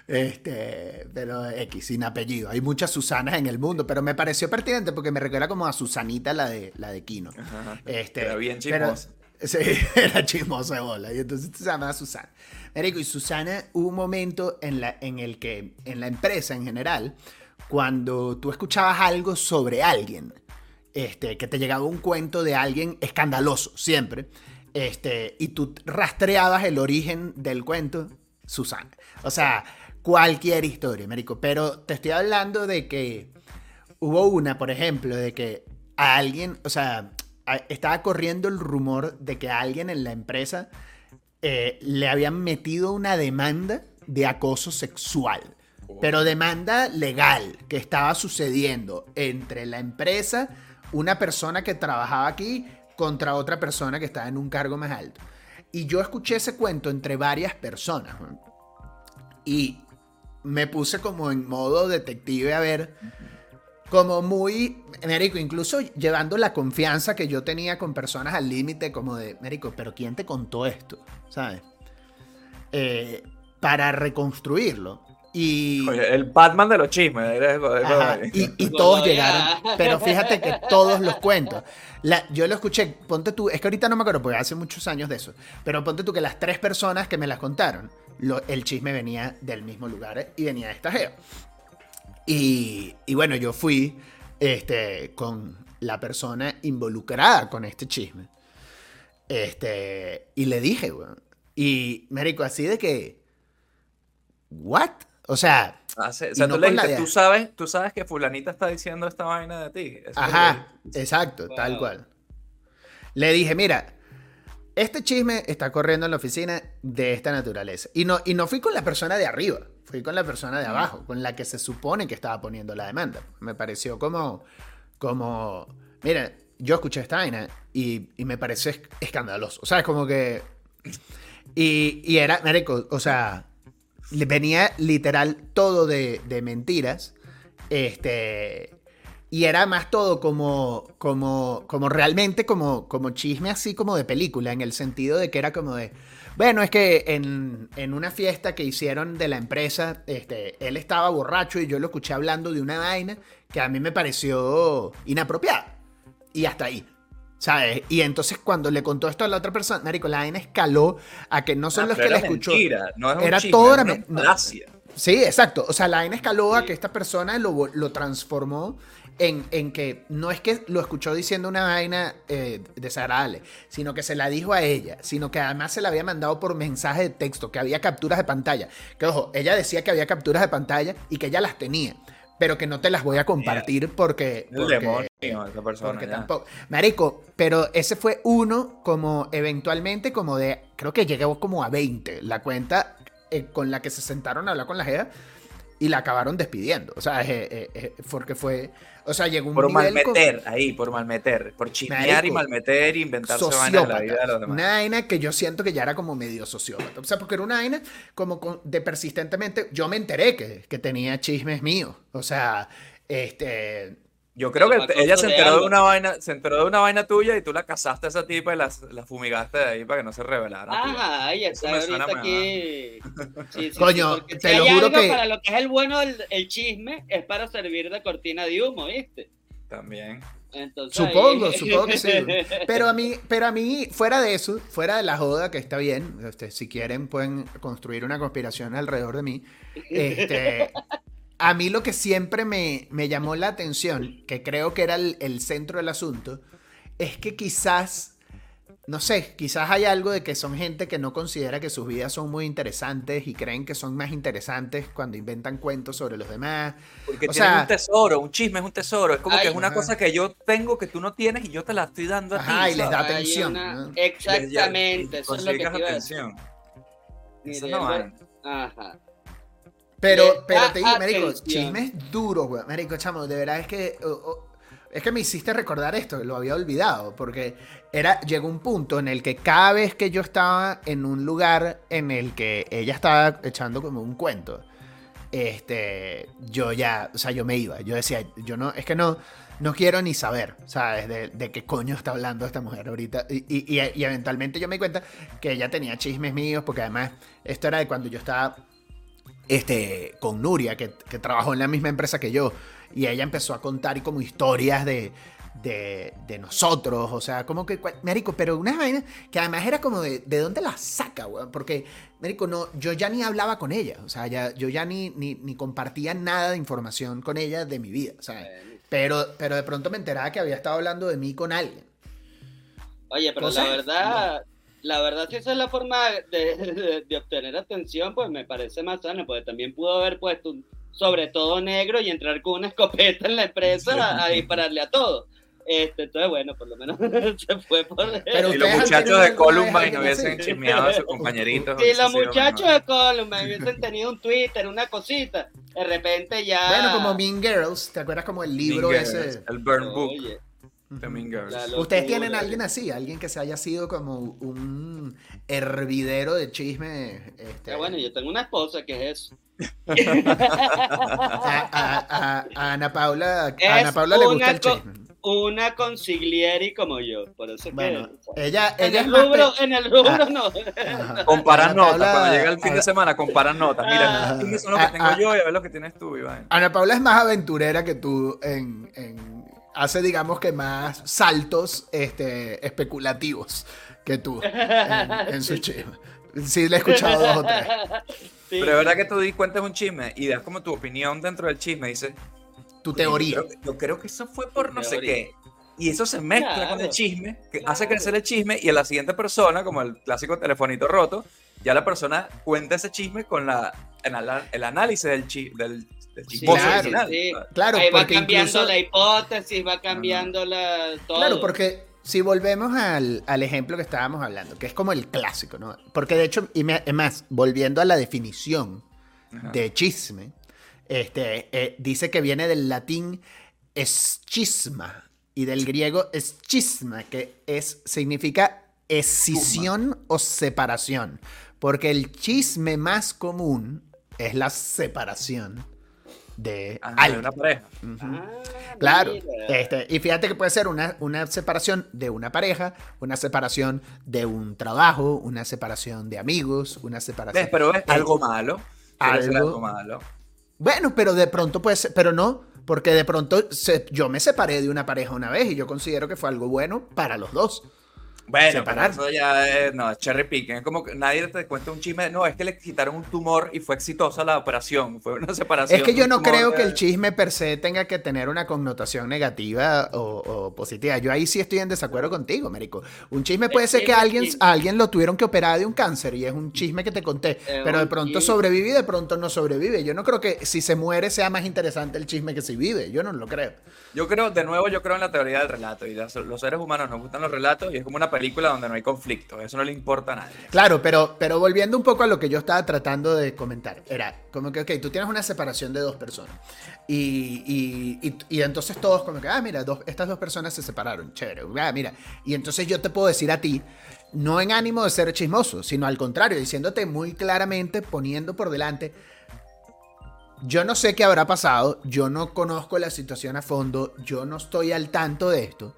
Speaker 2: Este, pero X, sin apellido. Hay muchas Susanas en el mundo, pero me pareció pertinente porque me recuerda como a Susanita, la de, la de Kino.
Speaker 3: Ajá.
Speaker 2: Este,
Speaker 3: Era bien
Speaker 2: pero-
Speaker 3: chismosa.
Speaker 2: sí, <laughs> era chismosa de bola. Y entonces se llamaba Susana. Marico, y Susana hubo un momento en, la, en el que, en la empresa en general, cuando tú escuchabas algo sobre alguien, este, que te llegaba un cuento de alguien escandaloso, siempre, este, y tú rastreabas el origen del cuento, Susana. O sea, cualquier historia, Marico. Pero te estoy hablando de que hubo una, por ejemplo, de que a alguien, o sea, a- estaba corriendo el rumor de que a alguien en la empresa eh, le habían metido una demanda de acoso sexual. Pero demanda legal que estaba sucediendo entre la empresa, una persona que trabajaba aquí, contra otra persona que estaba en un cargo más alto. Y yo escuché ese cuento entre varias personas. Y me puse como en modo detective a ver como muy, Mérico, incluso llevando la confianza que yo tenía con personas al límite, como de, Mérico, pero ¿quién te contó esto? ¿Sabes? Eh, para reconstruirlo. Y,
Speaker 3: Oye, el Batman de los chismes. eres-
Speaker 2: Ajá, y, y todos llegaron, pero fíjate que todos los cuentos. La- yo lo escuché, ponte tú, es que ahorita no me acuerdo porque hace muchos años de eso, pero ponte tú que las tres personas que me las contaron, lo- el chisme venía del mismo lugar y venía de esta geo. Y, y bueno, yo fui este, con la persona involucrada con este chisme. Este, y le dije, weón. Y, Marico, así de que. ¿What? O sea,
Speaker 3: Ah, sí, O sea,
Speaker 2: no
Speaker 3: tú le dijiste, tú sabes, tú sabes que fulanita está diciendo esta vaina de ti. Eso
Speaker 2: Ajá, exacto, tal cual. Le dije, mira, este chisme está corriendo en la oficina de esta naturaleza. Y no, y no fui con la persona de arriba, fui con la persona de abajo, con la que se supone que estaba poniendo la demanda. Me pareció como, como, mira, yo escuché esta vaina y, y me pareció esc- escandaloso. O sea, es como que... Y, y era, marico, o sea, venía literal todo de, de mentiras. Este. Y era más todo como, como, como realmente como, como chisme así como de película, en el sentido de que era como de, bueno, es que en, en una fiesta que hicieron de la empresa, este, él estaba borracho y yo lo escuché hablando de una vaina que a mí me pareció inapropiada. Y hasta ahí. ¿Sabes? Y entonces cuando le contó esto a la otra persona, Marico, la vaina escaló a que no son
Speaker 3: Ah,
Speaker 2: los que la escuchó.
Speaker 3: mentira, no es un
Speaker 2: Era
Speaker 3: chisme,
Speaker 2: todo era
Speaker 3: una
Speaker 2: no. Sí, exacto. O sea, la vaina escaló a que esta persona lo, lo transformó en, en que no es que lo escuchó diciendo una vaina eh, desagradable, sino que se la dijo a ella, sino que además se la había mandado por mensaje de texto, que había capturas de pantalla. Que ojo, ella decía que había capturas de pantalla y que ella las tenía, pero que no te las voy a compartir porque...
Speaker 3: El
Speaker 2: porque-
Speaker 3: demonio, esa persona.
Speaker 2: porque
Speaker 3: ya.
Speaker 2: tampoco. Marico, pero ese fue uno como eventualmente como de. Creo que llegó como a 20 la cuenta eh, con la que se sentaron a hablar con la GEA y la acabaron despidiendo. O sea, eh, eh, eh, porque fue. O sea, llegó un
Speaker 3: Por
Speaker 2: nivel
Speaker 3: malmeter, ahí, por malmeter. Por chismear y malmeter inventarse vainas de la vida de los demás.
Speaker 2: Una vaina que yo siento que ya era como medio sociópata. O sea, porque era una vaina como de persistentemente. Yo me enteré que, que tenía chismes míos. O sea, este.
Speaker 3: Yo creo que ella se enteró de una vaina, se enteró de una vaina tuya y tú la casaste a esa tipa y la, la fumigaste de ahí para que no se revelara. tío.
Speaker 4: Ajá, ya
Speaker 3: Eso
Speaker 4: está ahorita aquí. <laughs> Sí, sí,
Speaker 2: Coño,
Speaker 4: sí,
Speaker 2: te
Speaker 4: si
Speaker 2: lo
Speaker 4: hay
Speaker 2: juro
Speaker 4: algo
Speaker 2: que-
Speaker 4: Para lo que es el bueno del el chisme es para servir de cortina de humo, ¿viste?
Speaker 3: También.
Speaker 4: Entonces,
Speaker 2: Supongo,
Speaker 4: ahí- <laughs>
Speaker 2: supongo que sí. <laughs> Pero a mí, pero a mí, fuera de eso, fuera de la joda, que está bien, este, si quieren pueden construir una conspiración alrededor de mí. Este, a mí lo que siempre me, me llamó la atención, que creo que era el, el centro del asunto, es que quizás, no sé, quizás hay algo de que son gente que no considera que sus vidas son muy interesantes y creen que son más interesantes cuando inventan cuentos sobre los demás.
Speaker 3: Porque
Speaker 2: O
Speaker 3: tienen
Speaker 2: sea-
Speaker 3: un tesoro, un chisme es un tesoro. Es como
Speaker 4: Ay,
Speaker 3: que es una
Speaker 2: ajá.
Speaker 3: cosa que yo tengo que tú no tienes y yo te la estoy dando a ti.
Speaker 2: Ajá, y les da
Speaker 4: Hay
Speaker 2: atención,
Speaker 4: una-
Speaker 2: ¿no?
Speaker 4: Exactamente, eso es lo que
Speaker 3: Consigues
Speaker 4: te iba a decir.
Speaker 3: atención.
Speaker 4: Mire,
Speaker 3: Esa es la vaina.
Speaker 4: Ajá.
Speaker 2: Pero, pero te digo, Marico, chismes duros, güey. Marico, chamo, de verdad es que. es que me hiciste recordar esto, lo había olvidado, porque era, llegó un punto en el que cada vez que yo estaba en un lugar en el que ella estaba echando como un cuento, este, yo ya, o sea, yo me iba, yo decía, yo no, es que no, no quiero ni saber, ¿sabes? De, de qué coño está hablando esta mujer ahorita. Y- y- y eventualmente yo me di cuenta que ella tenía chismes míos, porque además esto era de cuando yo estaba este, con Nuria, que, que trabajó en la misma empresa que yo, y ella empezó a contar como historias de, de, de nosotros, o sea, como que, Marico, pero unas vainas que además era como de, ¿de dónde las saca, weón? Porque, Marico, no, yo ya ni hablaba con ella, o sea, ya, yo ya ni, ni, ni compartía nada de información con ella de mi vida, ¿sabes? Pero, pero de pronto me enteraba que había estado hablando de mí con alguien.
Speaker 4: Oye, pero
Speaker 2: Cosas-
Speaker 4: la verdad, la verdad, si esa es la forma de, de- de obtener atención, pues me parece más sano, porque también pudo haber puesto un sobre todo negro y entrar con una <laughs> escopeta en la empresa a, a dispararle a todo. Este, entonces, bueno, por lo menos <laughs> se fue por...
Speaker 2: Pero
Speaker 3: Y los muchachos de Columbine hubiesen chismeado a sus <laughs> compañeritos.
Speaker 4: Si los muchachos de Columbine hubiesen tenido un Twitter, una cosita, de repente ya...
Speaker 2: Bueno, como Mean Girls, ¿te acuerdas como el libro
Speaker 3: Mean
Speaker 2: ese?
Speaker 3: Girls, El Burn Book
Speaker 4: Oye, la
Speaker 2: ¿Ustedes tienen a alguien así? Alguien que se haya sido como un hervidero de chisme. Este,
Speaker 4: Ah, bueno, yo tengo una esposa que es eso. <laughs>
Speaker 2: a, a- a- a Ana Paula, a
Speaker 4: Es
Speaker 2: Ana Paula le gusta
Speaker 4: una
Speaker 2: el chisme.
Speaker 4: Una consiglieri como yo, por eso es
Speaker 2: Bueno,
Speaker 4: que...
Speaker 2: ella,
Speaker 4: En
Speaker 2: ella
Speaker 4: el
Speaker 2: es más
Speaker 4: rubro,
Speaker 2: pe-
Speaker 4: en el rubro
Speaker 2: Ah.
Speaker 4: no.
Speaker 2: Ajá. <laughs>
Speaker 3: Comparan
Speaker 2: Ana
Speaker 3: notas,
Speaker 2: Paula-
Speaker 3: cuando llega el fin de
Speaker 2: Ana-
Speaker 3: semana, comparan notas. Mira,
Speaker 2: Ah.
Speaker 3: estos chismes son los
Speaker 2: Ah,
Speaker 3: que tengo
Speaker 2: ah.
Speaker 3: yo y a ver lo que tienes tú, Iván.
Speaker 2: Ana Paula es más aventurera que tú en, en- hace digamos que más saltos este, especulativos que tú en, en su <laughs> chisme. Sí, le he escuchado dos o tres. <laughs>
Speaker 4: Sí.
Speaker 3: Pero es verdad que tú cuentas un chisme y das como tu opinión dentro del chisme. Dices,
Speaker 2: Tu
Speaker 3: "Oye,
Speaker 2: teoría.
Speaker 3: Yo creo, yo creo que eso fue por no sé
Speaker 4: Teoría.
Speaker 3: qué. Y eso se mezcla
Speaker 4: Claro,
Speaker 3: con el chisme, que
Speaker 4: claro.
Speaker 3: hace crecer el chisme y a la siguiente persona, como el clásico telefonito roto, ya la persona cuenta ese chisme con la, ala- el análisis del, chi- del, chismoso
Speaker 2: claro,
Speaker 4: sí.
Speaker 2: Claro,
Speaker 4: Ahí va
Speaker 2: porque
Speaker 4: cambiando
Speaker 2: incluso-
Speaker 4: la hipótesis, va cambiando la todo.
Speaker 2: Claro, porque si volvemos al, al ejemplo que estábamos hablando, que es como el clásico, ¿no? Porque de hecho, y me- es más, volviendo a la definición
Speaker 3: Ajá.
Speaker 2: de chisme, este, eh, dice que viene del latín eschisma y del griego eschisma, que es, significa escisión o separación. Porque el chisme más común es la separación de alguien.
Speaker 3: una pareja.
Speaker 4: Ah,
Speaker 2: Claro. Este, y fíjate que puede ser una, una separación de una pareja, una separación de un trabajo, una separación de amigos, una separación.
Speaker 3: ¿Ves? Pero es algo malo.
Speaker 2: Algo-
Speaker 3: algo malo.
Speaker 2: Bueno, pero de pronto puede ser, pero no, porque de pronto se- yo me separé de una pareja una vez y yo considero que fue algo bueno para los dos.
Speaker 3: Bueno,
Speaker 2: Separar.
Speaker 3: eso ya es, no, es cherry picking. Es como que nadie te cuenta un chisme. No, es que le quitaron un tumor y fue exitosa la operación. Fue una separación.
Speaker 2: Es que yo no
Speaker 3: tumor,
Speaker 2: creo que el chisme per se tenga que tener una connotación negativa o, o positiva. Yo ahí sí estoy en desacuerdo contigo, Marico. Un chisme puede
Speaker 4: Es
Speaker 2: ser
Speaker 4: que
Speaker 2: alguien, a alguien lo tuvieron que operar de un cáncer y es un chisme que te conté. Pero de pronto
Speaker 4: chisme.
Speaker 2: sobrevive y de pronto no sobrevive. Yo no creo que si se muere sea más interesante el chisme que si vive. Yo no lo creo.
Speaker 3: Yo creo, de nuevo, yo creo en la teoría del relato. Y los seres humanos nos gustan los relatos y es como una película donde no hay conflicto. Eso no le importa a nadie.
Speaker 2: Claro, pero, pero volviendo un poco a lo que yo estaba tratando de comentar, era como que, ok, tú tienes una separación de dos personas y, y, y- y entonces todos como que, ah, mira, dos, estas dos personas se separaron, chévere, ah, mira, y entonces yo te puedo decir a ti, no en ánimo de ser chismoso, sino al contrario, diciéndote muy claramente, poniendo por delante, yo no sé qué habrá pasado, yo no conozco la situación a fondo, yo no estoy al tanto de esto,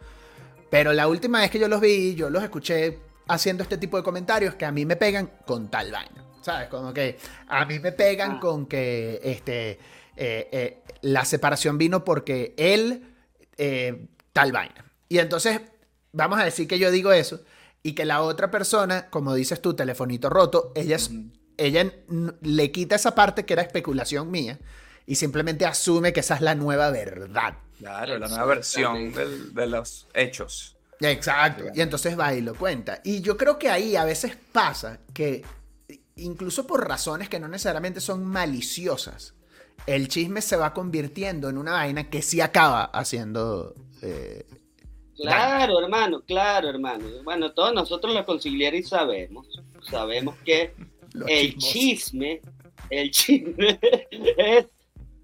Speaker 2: pero la última vez que yo los vi, yo los escuché haciendo este tipo de comentarios que a mí me pegan con tal vaina. ¿Sabes? Como que a mí me pegan
Speaker 4: Ah.
Speaker 2: con que este, eh, eh, la separación vino porque él eh, tal vaina. Y entonces vamos a decir que yo digo eso y que la otra persona, como dices tú, telefonito roto, ella, es- ella le quita esa parte que era especulación mía y simplemente asume que esa es la nueva verdad.
Speaker 3: Claro, la nueva versión del- de los hechos.
Speaker 2: Exacto. Y entonces va y lo cuenta. Y yo creo que ahí a veces pasa que, incluso por razones que no necesariamente son maliciosas, el chisme se va convirtiendo en una vaina que sí acaba haciendo. eh,
Speaker 4: Claro, hermano, claro, hermano. Bueno, todos nosotros los consiglieri sabemos, sabemos que el chisme el chisme <laughs> es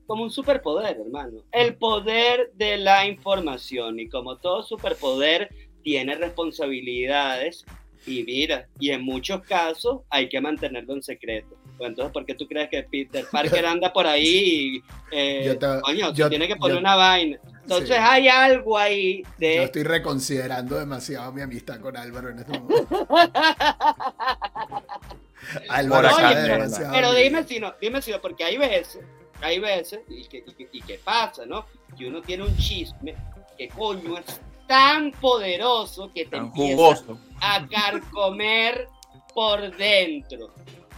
Speaker 4: como un superpoder, hermano. El poder de la información. Y como todo superpoder, tiene responsabilidades. Y mira, y en muchos casos hay que mantenerlo en secreto. Pues entonces, ¿por qué tú crees que Peter Parker <laughs> anda por ahí y, eh,
Speaker 2: Yo te-
Speaker 4: coño,
Speaker 2: yo-
Speaker 4: tiene que poner
Speaker 2: yo-
Speaker 4: una vaina? Entonces
Speaker 2: Sí.
Speaker 4: hay algo ahí
Speaker 2: Yo
Speaker 4: de...
Speaker 2: estoy reconsiderando demasiado mi amistad con Álvaro en este momento. <laughs> Álvaro sabe demasiado
Speaker 4: Pero dime si no, dime si no, porque hay veces, hay veces, y que, y que, y que pasa, ¿no? Que uno tiene un chisme que coño es tan poderoso que te
Speaker 3: Tan
Speaker 4: empieza
Speaker 3: jugoso.
Speaker 4: a carcomer por dentro.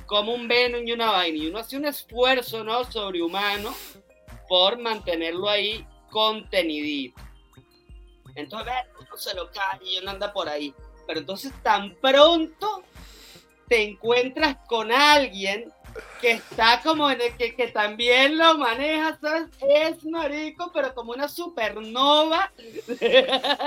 Speaker 4: Como un venom y una vaina. Y uno hace un esfuerzo, ¿no? Sobrehumano por mantenerlo ahí contenidito. Entonces, ve, uno se lo cae y uno anda por ahí. Pero entonces, tan pronto te encuentras con alguien que está como en el que, que también lo maneja, ¿sabes? Es marico, pero como una supernova.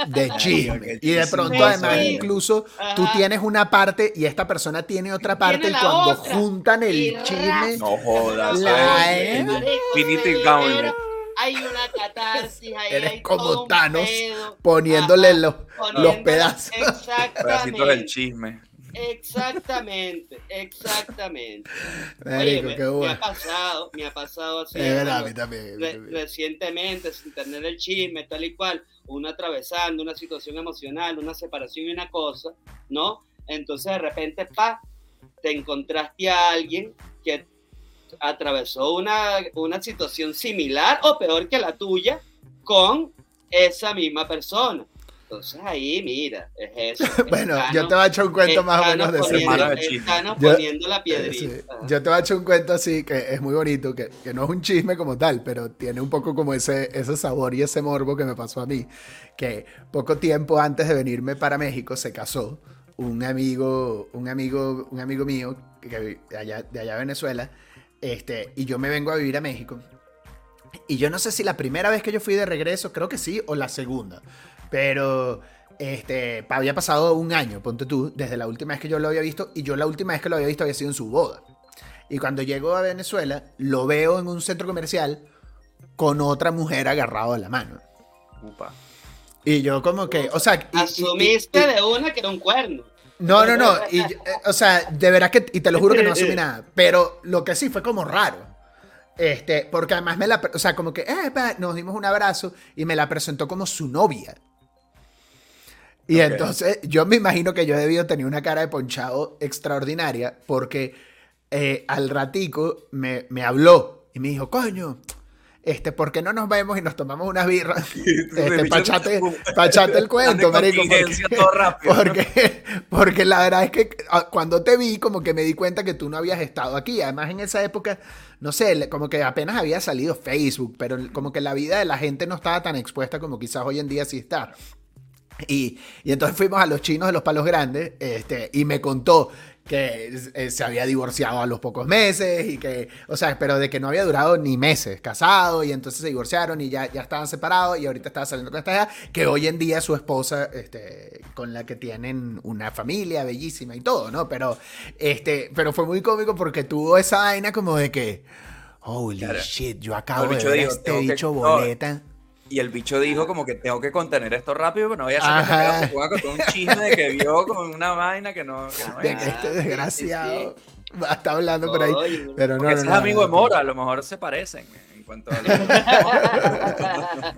Speaker 2: de <laughs> chisme. Y de pronto, además,
Speaker 4: sí.
Speaker 2: incluso tú tienes una parte y esta persona tiene otra
Speaker 4: Tiene
Speaker 2: parte y cuando
Speaker 4: otra.
Speaker 2: juntan el
Speaker 4: Y
Speaker 2: chisme,
Speaker 3: No jodas.
Speaker 2: La-
Speaker 3: ¿eh?
Speaker 2: ¿eh?
Speaker 3: Infinity
Speaker 4: se
Speaker 3: Gauntlet.
Speaker 4: Hay una catarsis, ahí
Speaker 2: Eres
Speaker 4: hay
Speaker 2: como
Speaker 4: todo un
Speaker 2: Thanos,
Speaker 4: pedo,
Speaker 2: poniéndole
Speaker 4: Ajá.
Speaker 2: los,
Speaker 4: poniéndole-
Speaker 2: los pedazos. <laughs>
Speaker 3: Pedacitos del
Speaker 4: Exactamente.
Speaker 3: chisme.
Speaker 4: Exactamente, exactamente. Oye, me, ha pasado, me ha pasado así.
Speaker 2: Es verdad, a mí
Speaker 4: Re-
Speaker 2: también.
Speaker 4: recientemente, sin tener el chisme, tal y cual, uno atravesando una situación emocional, una separación y una cosa, ¿no? Entonces de repente, pa, te encontraste a alguien que atravesó una, una situación similar o peor que la tuya con esa misma persona. Entonces ahí, mira, es <laughs> eso.
Speaker 2: Bueno, yo te voy a echar un cuento más o menos de ese
Speaker 4: poniendo-
Speaker 3: Semana de chisme.
Speaker 4: estamos
Speaker 2: Yo-
Speaker 4: poniendo la
Speaker 2: Eh,
Speaker 4: piedrita.
Speaker 2: sí. Yo te voy a echar un cuento así que es muy bonito, que, que no es un chisme como tal, pero tiene un poco como ese, ese sabor y ese morbo que me pasó a mí. Que poco tiempo antes de venirme para México se casó un amigo, un amigo, un amigo mío que, que de allá, de allá de Venezuela, este, y yo me vengo a vivir a México. Y yo no sé si la primera vez que yo fui de regreso, creo que sí, o la segunda. Pero este, había pasado un año, ponte tú, desde la última vez que yo lo había visto. Y yo la última vez que lo había visto había sido en su boda. Y cuando llego a Venezuela, lo veo en un centro comercial con otra mujer agarrado de la mano.
Speaker 3: Upa.
Speaker 2: Y yo como que, o sea... y- y- y-
Speaker 4: Asumiste
Speaker 2: y-
Speaker 4: de una que era un cuerno.
Speaker 2: no, no, no. y o sea, de verdad que, y te lo juro que no asumí nada. Pero lo que sí fue como raro. Este, porque además me la, o sea, como que, eh, pa, nos dimos un abrazo y me la presentó como su novia. Y entonces yo me imagino que yo he debido tener una cara de ponchado extraordinaria porque eh, al ratico me, me habló y me dijo, coño, este, ¿por qué no nos vemos y nos tomamos unas birras? <laughs> Este, pachate, pachate el <laughs> cuento, marico. porque-
Speaker 3: Contingencia todo rápido. <laughs>
Speaker 2: porque, porque la verdad es que ah, cuando te vi, como que me di cuenta que tú no habías estado aquí. Además, en esa época, no sé, como que apenas había salido Facebook, pero como que la vida de la gente no estaba tan expuesta como quizás hoy en día sí está. Y, y entonces fuimos a los chinos de los palos grandes este, y me contó que eh, se había divorciado a los pocos meses y que, o sea, pero de que no había durado ni meses casado y entonces se divorciaron y ya, ya estaban separados y ahorita estaba saliendo con esta hija, que hoy en día su esposa, este, con la que tienen una familia bellísima y todo, ¿no? Pero, este, pero fue muy cómico porque tuvo esa vaina como de que, holy
Speaker 3: Claro.
Speaker 2: shit, yo acabo de ver a
Speaker 3: dijo,
Speaker 2: este
Speaker 3: que-
Speaker 2: bicho
Speaker 3: no,
Speaker 2: boleta.
Speaker 3: Y el bicho dijo como que tengo que contener esto rápido, pero no voy a hacer que contar un chisme de que vio con una vaina que no, que no
Speaker 2: de
Speaker 3: es.
Speaker 2: que este
Speaker 4: sí,
Speaker 2: desgraciado está hablando por ahí. Pero no, no,
Speaker 3: ese
Speaker 2: no,
Speaker 3: es amigo
Speaker 2: no,
Speaker 3: de Mora, a lo mejor se parecen en cuanto a... <laughs> <laughs>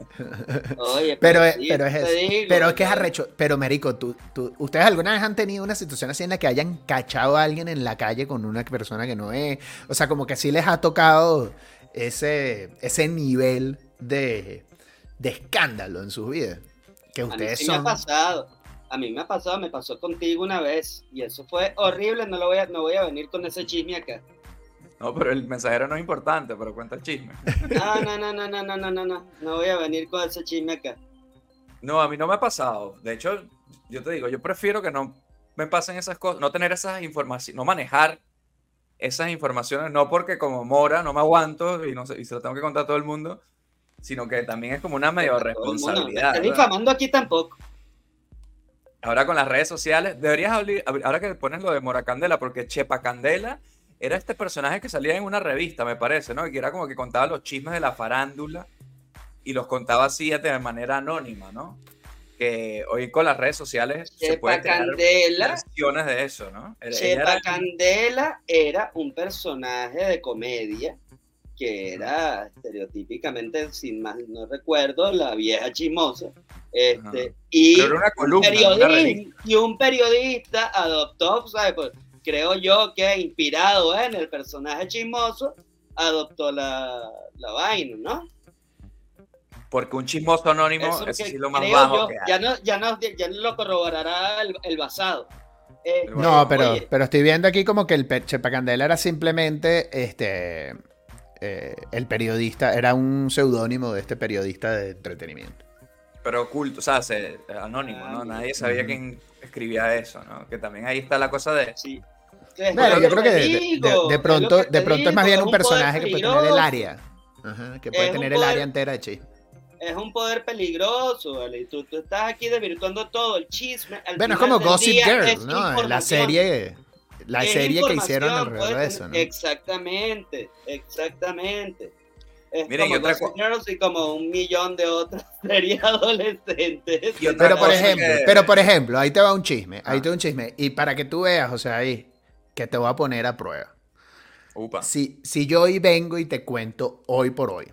Speaker 4: Oye,
Speaker 2: Pero,
Speaker 4: sí,
Speaker 2: pero es
Speaker 4: te
Speaker 2: eso.
Speaker 4: digo,
Speaker 2: pero es que es arrecho. Pero, Merico, tú, tú- ¿ustedes alguna vez han tenido una situación así en la que hayan cachado a alguien en la calle con una persona que no es? O sea, como que sí les ha tocado ese, ese nivel de, de escándalo en sus vidas. Que
Speaker 4: A mí
Speaker 2: ustedes
Speaker 4: sí me ha
Speaker 2: son.
Speaker 4: pasado. A mí me ha pasado, me pasó contigo una vez y eso fue horrible. No lo voy a, no voy a venir con ese chisme acá.
Speaker 3: No, pero el mensajero no es importante, pero cuenta el chisme.
Speaker 4: No, no, no, no, no, no, no, no, no. No voy a venir con ese chisme acá.
Speaker 3: No, a mí no me ha pasado. De hecho, yo te digo, yo prefiero que no me pasen esas cosas, no tener esas informaciones, no manejar esas informaciones, no porque como Mora no me aguanto y, no sé, y se lo tengo que contar a todo el mundo, sino que también es como una medio responsabilidad. ¿verdad?
Speaker 4: difamando aquí tampoco.
Speaker 3: Ahora con las redes sociales, deberías abrir, ahora que pones lo de Mora Candela, porque Chepa Candela era este personaje que salía en una revista, me parece, ¿no? Y que era como que contaba los chismes de la farándula y los contaba así de manera anónima, ¿no? Que hoy con las redes sociales se puede tener
Speaker 4: Candela,
Speaker 3: versiones de eso, ¿no?
Speaker 4: Chepa
Speaker 3: era-
Speaker 4: Candela era un personaje de comedia que era estereotípicamente, sin más no recuerdo, la vieja chismosa. Este, y,
Speaker 3: pero era una
Speaker 4: un
Speaker 3: columna,
Speaker 4: periodista,
Speaker 3: revista.
Speaker 4: y un periodista adoptó, ¿sabes? Pues, creo yo que inspirado en el personaje chismoso, adoptó la, la vaina, ¿no?
Speaker 3: Porque un chismoso anónimo,
Speaker 4: Eso que
Speaker 3: sí es lo más bajo
Speaker 4: yo,
Speaker 3: que hay.
Speaker 4: ya no, ya no, ya no lo corroborará el, el basado. Eh,
Speaker 3: El
Speaker 2: No, pero,
Speaker 4: oye,
Speaker 2: pero estoy viendo aquí como que el Chepa Candela era simplemente este eh, el periodista, era un seudónimo de este periodista de entretenimiento.
Speaker 3: Pero oculto, o sea, se- anónimo, ¿no? Nadie sabía quién escribía eso, ¿no? Que también ahí está la cosa de...
Speaker 4: sí.
Speaker 2: Bueno, yo creo que de, de-
Speaker 4: digo,
Speaker 2: de- de
Speaker 4: es
Speaker 2: pronto, de pronto es más bien un personaje que puede tener el área. Ajá, que puede tener el
Speaker 4: poder-
Speaker 2: área entera de chisme.
Speaker 4: Es un poder peligroso, ¿vale? Y tú, tú estás aquí desvirtuando todo el chisme. al
Speaker 2: Bueno, es como Gossip
Speaker 4: día
Speaker 2: Girl, ¿no? La serie, la
Speaker 4: Es
Speaker 2: serie que hicieron alrededor de eso, ¿no?
Speaker 4: Exactamente, exactamente. Es
Speaker 3: Miren, y
Speaker 4: como
Speaker 3: otra
Speaker 4: Gossip Girls y como un millón de otras <laughs> series adolescentes.
Speaker 3: Y otra
Speaker 2: Pero por
Speaker 3: cosa
Speaker 2: ejemplo,
Speaker 3: que-
Speaker 2: pero por ejemplo, ahí te va un chisme, ahí
Speaker 3: Ah.
Speaker 2: te va un chisme. Y para que tú veas, o sea, ahí, que te voy a poner a prueba.
Speaker 3: Upa.
Speaker 2: Si, si yo hoy vengo y te cuento hoy por hoy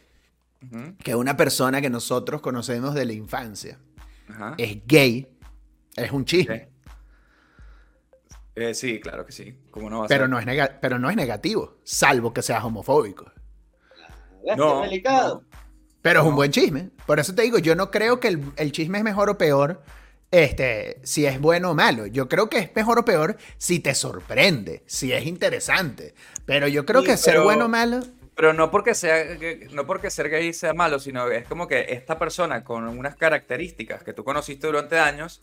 Speaker 2: que una persona que nosotros conocemos de la infancia es gay, es un chisme.
Speaker 3: Eh, sí, claro que sí. ¿Cómo no va a
Speaker 2: Pero
Speaker 3: ser?
Speaker 2: no, es nega- pero no es negativo, salvo que seas homofóbico.
Speaker 3: No,
Speaker 4: Es delicado.
Speaker 2: Pero es un buen chisme. Por eso te digo, yo no creo que el, el chisme es mejor o peor este, si es bueno o malo. Yo creo que es mejor o peor si te sorprende, si es interesante. Pero yo creo
Speaker 3: Sí,
Speaker 2: que ser bueno o malo...
Speaker 3: Pero no porque sea no porque ser gay sea malo, sino es como que esta persona con unas características que tú conociste durante años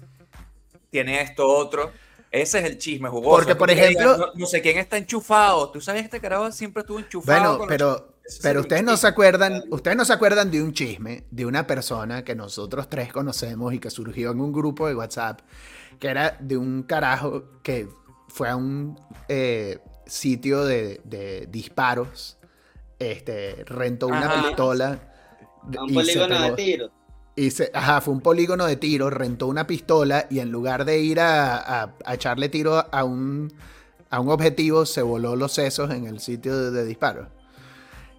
Speaker 3: tiene esto otro. Ese es el chisme jugoso.
Speaker 2: Porque, por ejemplo-
Speaker 3: digan, no, no sé quién está enchufado. Tú sabes que este carajo siempre estuvo enchufado.
Speaker 2: Bueno, pero, pero ustedes no se acuerdan, ustedes no se acuerdan de un chisme de una persona que nosotros tres conocemos y que surgió en un grupo de WhatsApp, que era de un carajo que fue a un eh, sitio de, de disparos, este, rentó una
Speaker 3: Ajá.
Speaker 2: pistola.
Speaker 4: A un
Speaker 2: y se
Speaker 4: polígono de tiro.
Speaker 2: Y se- ajá, fue un polígono de tiro, rentó una pistola y en lugar de ir a, a- a echarle tiro a un, a un objetivo, se voló los sesos en el sitio de, de disparo.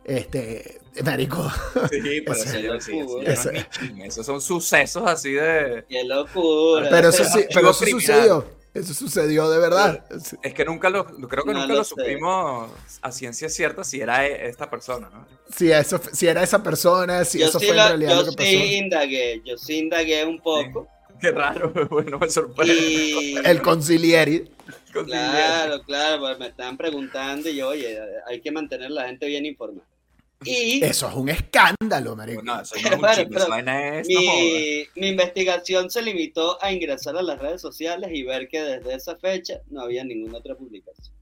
Speaker 2: Este, marico,
Speaker 3: Sí, pero <laughs> eso, sí, eso ya no
Speaker 2: ese-
Speaker 3: es ni chisme, Esos son sucesos así de.
Speaker 4: Qué locura.
Speaker 2: pero eso sí, pero eso
Speaker 3: criminal.
Speaker 2: sucedió, eso sucedió de verdad. <laughs>
Speaker 3: Es que nunca lo. Creo que
Speaker 4: No
Speaker 3: nunca
Speaker 4: lo
Speaker 3: supimos a ciencia cierta si era e- esta persona, ¿no?
Speaker 2: Si, eso, si era esa persona, si
Speaker 4: yo
Speaker 2: eso
Speaker 4: sí,
Speaker 2: fue en
Speaker 4: lo-
Speaker 2: realidad
Speaker 4: yo
Speaker 2: lo que
Speaker 4: sí
Speaker 2: pasó.
Speaker 4: indagué, yo sí indagué un poco.
Speaker 3: Qué raro, <laughs> bueno, me sorprende.
Speaker 4: Y
Speaker 2: El concilieri.
Speaker 4: claro, claro, pues me estaban preguntando y yo, oye, hay que mantener a la gente bien informada. Y <laughs>
Speaker 2: Eso es un escándalo, marico. <laughs>
Speaker 3: No, eso no
Speaker 4: Pero
Speaker 3: es
Speaker 4: pero
Speaker 3: es- no
Speaker 4: mi, mi investigación se limitó a ingresar a las redes sociales y ver que desde esa fecha no había ninguna otra publicación.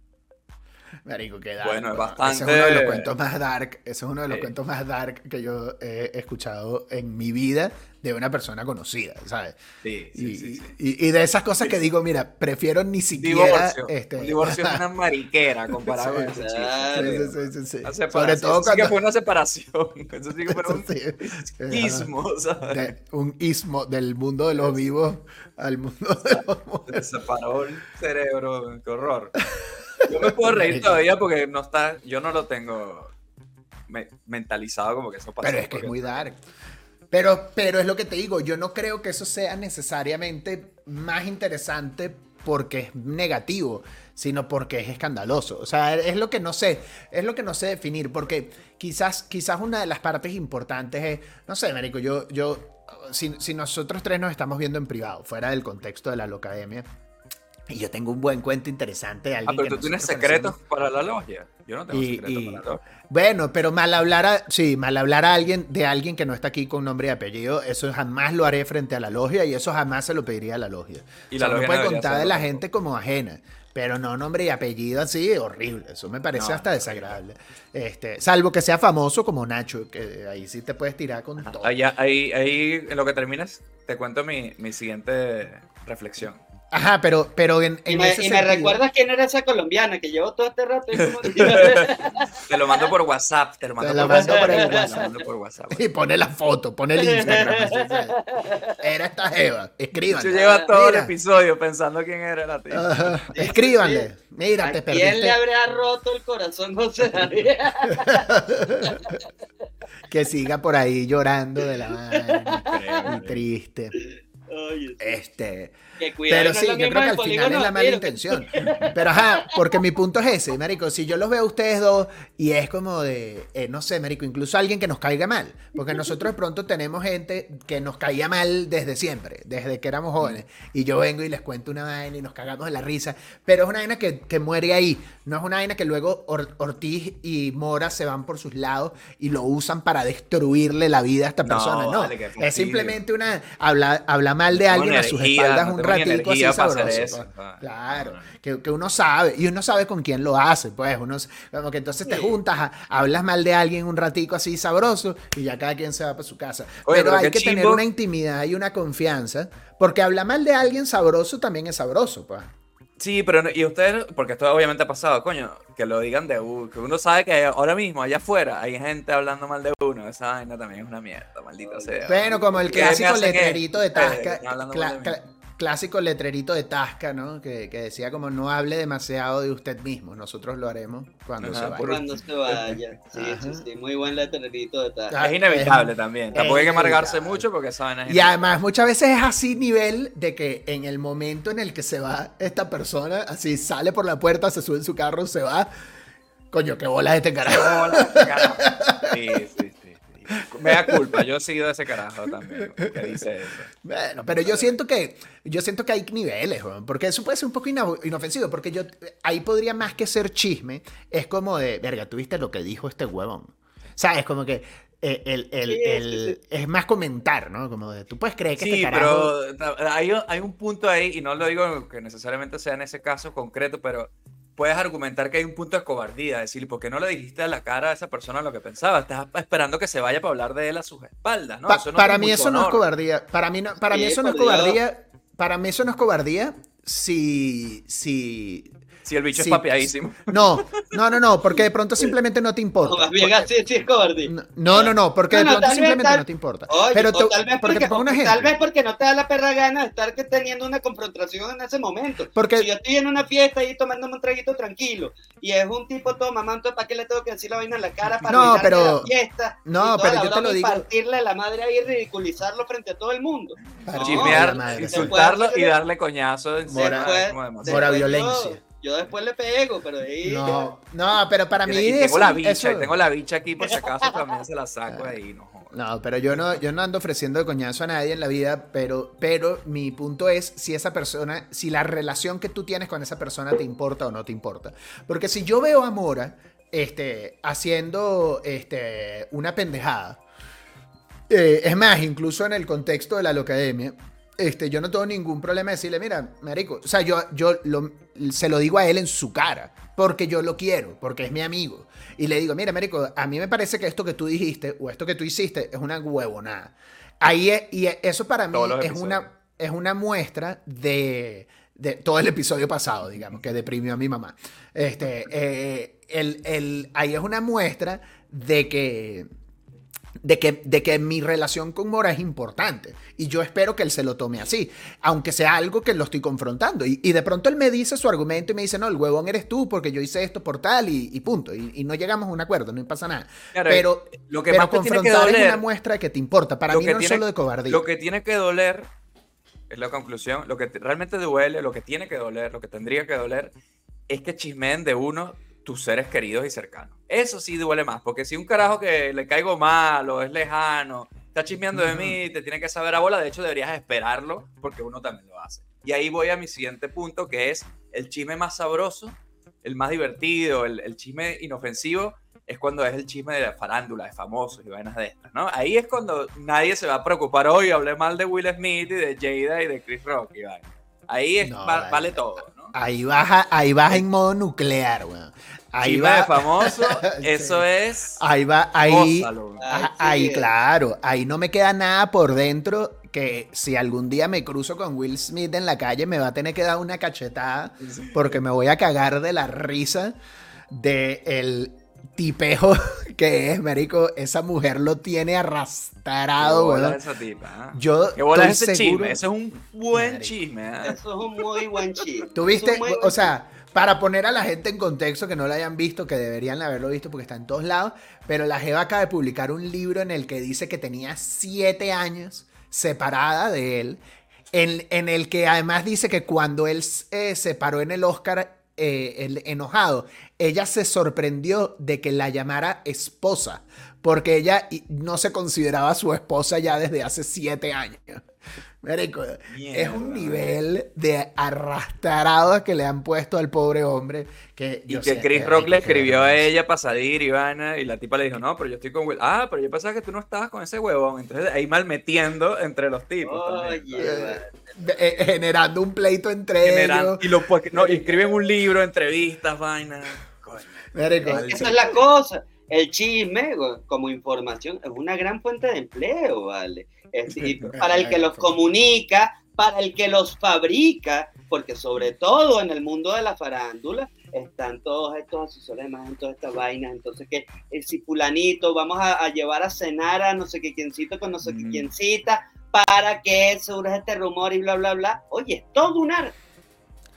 Speaker 2: Marico, qué dark.
Speaker 3: Bueno, es bastante-
Speaker 2: Ese es uno de los cuentos más dark. Ese es uno de los
Speaker 3: Sí.
Speaker 2: cuentos más dark que yo he escuchado en mi vida de una persona conocida, ¿sabes?
Speaker 3: Sí,
Speaker 2: Y,
Speaker 3: sí, sí, sí.
Speaker 2: y- y de esas cosas que digo, mira, prefiero ni siquiera.
Speaker 3: Divorcio.
Speaker 2: Este,
Speaker 3: Un divorcio es una <laughs> mariquera comparado
Speaker 2: Sí,
Speaker 3: con ese.
Speaker 2: Sí, sí, sí, sí, sí. Sobre todo
Speaker 3: Eso sí que
Speaker 2: cuando.
Speaker 3: fue una separación. <laughs> Eso sí que fue un <laughs>
Speaker 2: Sí.
Speaker 3: ismo, ¿sabes?
Speaker 2: De- un ismo del mundo de los vivos al mundo de los muertos.
Speaker 3: Se separó el cerebro, qué horror. Yo me puedo reír <laughs> todavía porque no está, yo no lo tengo me- mentalizado como que eso pasó.
Speaker 2: Pero es que es muy dark. Pero, pero es lo que te digo, yo no creo que eso sea necesariamente más interesante porque es negativo, sino porque es escandaloso. O sea, es lo que no sé, es lo que no sé definir, porque quizás, quizás una de las partes importantes es, no sé, Marico, yo, yo, si, si nosotros tres nos estamos viendo en privado, fuera del contexto de la locademia, y yo tengo un buen cuento interesante de
Speaker 3: Ah,
Speaker 2: alguien
Speaker 3: pero
Speaker 2: que
Speaker 3: tú tienes secretos
Speaker 2: conocemos.
Speaker 3: para la logia. Yo no tengo
Speaker 2: Y-
Speaker 3: secretos
Speaker 2: y-
Speaker 3: para la logia.
Speaker 2: Bueno, pero mal hablar a, sí, mal hablar a alguien de alguien que no está aquí con nombre y apellido, eso jamás lo haré frente a la logia y eso jamás se lo pediría a la logia.
Speaker 3: Y la
Speaker 2: la
Speaker 3: logia
Speaker 2: no puede contar de la gente como ajena, pero no nombre y apellido así, horrible. Eso me parece
Speaker 3: No,
Speaker 2: hasta
Speaker 3: no,
Speaker 2: desagradable. Este, salvo que sea famoso como Nacho, que ahí sí te puedes tirar con todo.
Speaker 3: Allá, ahí, ahí, en lo que terminas, te cuento mi, mi siguiente reflexión.
Speaker 2: Ajá, pero, pero en,
Speaker 4: Y
Speaker 2: en
Speaker 4: me,
Speaker 2: ese
Speaker 4: y me
Speaker 2: sentido-
Speaker 4: recuerdas quién era esa colombiana que llevó todo este rato. y como- <laughs>
Speaker 3: Te lo mando por WhatsApp. Te lo mando
Speaker 2: Te lo
Speaker 3: por
Speaker 2: mando por el
Speaker 3: WhatsApp. Te lo
Speaker 2: WhatsApp.
Speaker 3: mando por WhatsApp.
Speaker 2: Y pone la foto, pone el Instagram. Era esta Jeva.
Speaker 3: Yo
Speaker 2: Escríbanle.
Speaker 3: lleva todo el
Speaker 2: Mira.
Speaker 3: episodio pensando quién era la tía.
Speaker 2: Escríbanle. Mira,
Speaker 4: ¿A
Speaker 2: te
Speaker 4: quién le
Speaker 2: perdiste.
Speaker 4: habría roto el corazón José David? <laughs>
Speaker 2: Que siga por ahí llorando de la <laughs> mano. Y triste. Este.
Speaker 4: Que cuidado,
Speaker 2: Pero
Speaker 4: no
Speaker 2: sí, yo creo que al final es la mala intención. Pero ajá, porque mi punto es ese, Marico. Si yo los veo a ustedes dos y es como de, eh, no sé, Marico, incluso alguien que nos caiga mal. Porque nosotros de pronto tenemos gente que nos caía mal desde siempre, desde que éramos jóvenes. Y yo vengo y les cuento una vaina y nos cagamos de la risa. Pero es una vaina que, que muere ahí. No es una vaina que luego Or- Ortiz y Mora se van por sus lados y lo usan para destruirle la vida a esta
Speaker 3: No,
Speaker 2: persona. No,
Speaker 3: vale, fastidio.
Speaker 2: es simplemente una. Habla, habla mal de alguien a sus espaldas un ratico así sabroso.
Speaker 3: eso.
Speaker 2: pues.
Speaker 3: Ah,
Speaker 2: Claro, que, que uno sabe, y uno sabe con quién lo hace, pues, uno, como que entonces te juntas, a- hablas mal de alguien un ratico así sabroso, y ya cada quien se va para su casa.
Speaker 3: Oye,
Speaker 2: pero,
Speaker 3: pero
Speaker 2: hay que tener una intimidad y una confianza, porque hablar mal de alguien sabroso también es sabroso, pues.
Speaker 3: Sí, pero no- y ustedes, porque esto obviamente ha pasado, coño, que lo digan de uno, que uno sabe que ahora mismo allá afuera hay gente hablando mal de uno, esa vaina también es una mierda, maldita sea.
Speaker 2: Bueno, como el clásico letrerito de
Speaker 3: ustedes
Speaker 2: Tasca, clásico letrerito de Tasca, ¿no? Que, que decía como no hable demasiado de usted mismo, nosotros lo haremos cuando
Speaker 3: Ajá,
Speaker 2: se vaya.
Speaker 4: Cuando se vaya. <laughs> Sí, sí, sí. Muy buen letrerito de tal.
Speaker 2: Ah,
Speaker 3: Es inevitable
Speaker 2: es-
Speaker 3: también.
Speaker 2: es
Speaker 3: Tampoco hay que amargarse mucho porque es
Speaker 2: Y además muchas veces es así nivel de que en el momento en el que se va esta persona, así sale por la puerta, se sube en su carro, se va. Coño, qué bola este carajo.
Speaker 3: Hola, carajo. Sí, sí, sí, sí. Me da culpa, yo he sido ese carajo también, que dice eso.
Speaker 2: Bueno, pero yo siento que yo siento que hay niveles, weón, porque eso puede ser un poco ino- inofensivo, porque yo ahí podría más que ser chisme, es como de, verga, ¿tú viste lo que dijo este huevón? ¿Sabes? Como que eh, el, el-
Speaker 4: Sí,
Speaker 2: el-
Speaker 4: sí,
Speaker 2: es más comentar, ¿no? Como de, tú puedes creer que
Speaker 3: Sí,
Speaker 2: este carajo...
Speaker 3: pero hay, hay un punto ahí, y no lo digo que necesariamente sea en ese caso concreto, pero puedes argumentar que hay un punto de cobardía, decir, ¿por qué no le dijiste a la cara a esa persona lo que pensaba? Estás esperando que se vaya para hablar de él a sus espaldas, ¿no?
Speaker 2: Pa-
Speaker 3: Eso no
Speaker 2: para mí eso no es cobardía. Para mí, no, para mí eso no es cobardía. Para mí eso no es cobardía si... si <laughs>
Speaker 3: Si el bicho
Speaker 2: Sí,
Speaker 3: es papeadísimo.
Speaker 2: no, no, no, no, porque de pronto simplemente no te
Speaker 4: O
Speaker 2: importa.
Speaker 4: más bien así, sí es cobardía.
Speaker 2: No, no, no, porque de pronto simplemente
Speaker 4: tal-
Speaker 2: no te importa.
Speaker 4: Oye,
Speaker 2: Pero
Speaker 4: tal vez
Speaker 2: porque
Speaker 4: tal vez porque no te da la perra gana de estar que teniendo una confrontación en ese momento.
Speaker 2: Porque-
Speaker 4: si yo estoy en una fiesta y tomándome un traguito tranquilo y es un tipo todo mamá, entonces ¿para qué le tengo que decir la vaina en la cara para
Speaker 2: No, pero-
Speaker 4: la fiesta?
Speaker 2: no,
Speaker 4: y toda
Speaker 2: pero
Speaker 4: la
Speaker 2: yo te lo digo-
Speaker 4: partirle la madre ahí y ridiculizarlo frente a todo el mundo.
Speaker 2: Para
Speaker 4: No,
Speaker 3: Chismear, insultarlo y darle coñazo en
Speaker 2: Mora-. Mora violencia.
Speaker 4: Yo, después le pego, pero ahí...
Speaker 2: No, no, pero para mí
Speaker 3: y tengo
Speaker 2: eso-
Speaker 3: la bicha,
Speaker 2: eso-
Speaker 3: y tengo la bicha aquí por si acaso también se la saco ahí, no.
Speaker 2: No, pero yo no, yo no ando ofreciendo de coñazo a nadie en la vida, pero, pero mi punto es si esa persona, si la relación que tú tienes con esa persona te importa o no te importa. Porque si yo veo a Mora este, haciendo este, una pendejada, eh, es más, incluso en el contexto de la locademia, este, yo no tengo ningún problema de decirle, mira, marico, o sea, yo, yo lo- se lo digo a él en su cara, porque yo lo quiero, porque es mi amigo. Y le digo, mira, marico, a mí me parece que esto que tú dijiste o esto que tú hiciste es una huevonada. Ahí es- y eso para mí es una, es una muestra de, de todo el episodio pasado, digamos, que deprimió a mi mamá. Este, eh, el, el- ahí es una muestra de que de que, de que mi relación con Mora es importante. Y yo espero que él se lo tome así, aunque sea algo que lo estoy confrontando. Y, y de pronto él me dice su argumento y me dice, no, el huevón eres tú porque yo hice esto por tal y, y punto. Y, y no llegamos a un acuerdo, no pasa nada.
Speaker 3: Claro,
Speaker 2: pero
Speaker 3: lo que
Speaker 2: pero
Speaker 3: tiene que
Speaker 2: confrontar es
Speaker 3: doler-
Speaker 2: una muestra de que te importa. Para mí no es
Speaker 3: tiene-
Speaker 2: solo de cobardía.
Speaker 3: Lo que tiene que doler, es la conclusión, lo que te- realmente duele, lo que tiene que doler, lo que tendría que doler, es que chismeen de uno tus seres queridos y cercanos. Eso sí duele más, porque si un carajo que le caigo mal o es lejano, está chismeando de mí, te tiene que saber a bola, de hecho deberías esperarlo, porque uno también lo hace. Y ahí voy a mi siguiente punto, que es el chisme más sabroso, el más divertido, el, el chisme inofensivo, es cuando es el chisme de la farándula, de famosos y vainas de estas, ¿no? Ahí es cuando nadie se va a preocupar, hoy hablé mal de Will Smith y de Jada y de Chris Rock y vaina. Ahí es,
Speaker 2: No,
Speaker 3: va-
Speaker 2: vale.
Speaker 3: vale todo, ¿no?
Speaker 2: Ahí vas, ahí vas en modo nuclear, weón. Ahí
Speaker 3: de
Speaker 2: va,
Speaker 3: famoso, <laughs>
Speaker 2: Sí.
Speaker 3: eso es...
Speaker 2: ahí va, ahí,
Speaker 3: gózalo.
Speaker 2: Ah,
Speaker 4: Ay,
Speaker 2: ahí,
Speaker 4: sí.
Speaker 2: claro, ahí no me queda nada por dentro que si algún día me cruzo con Will Smith en la calle me va a tener que dar una cachetada porque me voy a cagar de la risa de el tipejo <laughs> que es, marico. Esa mujer lo tiene arrastrado,
Speaker 3: Qué bola
Speaker 2: weón.
Speaker 3: esa tipa, ¿ah?
Speaker 2: Yo
Speaker 3: Qué bola es
Speaker 2: estoy
Speaker 3: ese
Speaker 2: seguro-
Speaker 3: chisme. Ese es un buen
Speaker 2: Marico.
Speaker 3: chisme. ¿ah?
Speaker 4: Eso es un muy buen chisme. <laughs>
Speaker 2: ¿Tú
Speaker 4: Eso
Speaker 2: viste?
Speaker 4: es un muy
Speaker 2: O
Speaker 4: buen
Speaker 2: sea, para poner a la gente en contexto que no lo hayan visto, que deberían haberlo visto porque está en todos lados, pero la Jeva acaba de publicar un libro en el que dice que tenía siete años separada de él, en, en el que además dice que cuando él eh, se paró en el Oscar eh, el enojado, ella se sorprendió de que la llamara esposa, porque ella no se consideraba su esposa ya desde hace siete años. Marico, es un nivel de arrastrado que le han puesto al pobre hombre que
Speaker 3: Y
Speaker 2: yo
Speaker 3: que
Speaker 2: sé
Speaker 3: Chris
Speaker 2: que-
Speaker 3: Rock le escribió a ella para salir y vaina, y la tipa le dijo, no, pero yo estoy con Will. Ah, pero yo pensaba que tú no estabas con ese huevón. Entonces ahí mal metiendo entre los tipos.
Speaker 4: vale.
Speaker 2: de- eh, generando un pleito entre ellos.
Speaker 3: y, lo, pues, no, y escriben un libro, entrevistas, vaina. Coño.
Speaker 2: Marico,
Speaker 3: Mal.
Speaker 4: Esa es la cosa. El chisme, como información, es una gran fuente de empleo, ¿vale? Es decir, <laughs> para el que los comunica, para el que los fabrica, porque sobre todo en el mundo de la farándula están todos estos asesores de imagen, todas estas vainas, entonces que el cipulanito, vamos a, a llevar a cenar a no sé qué quiencito con no sé qué
Speaker 3: Mm.
Speaker 4: quiencita, para que surja este rumor y bla, bla, bla. Oye, es todo un arte.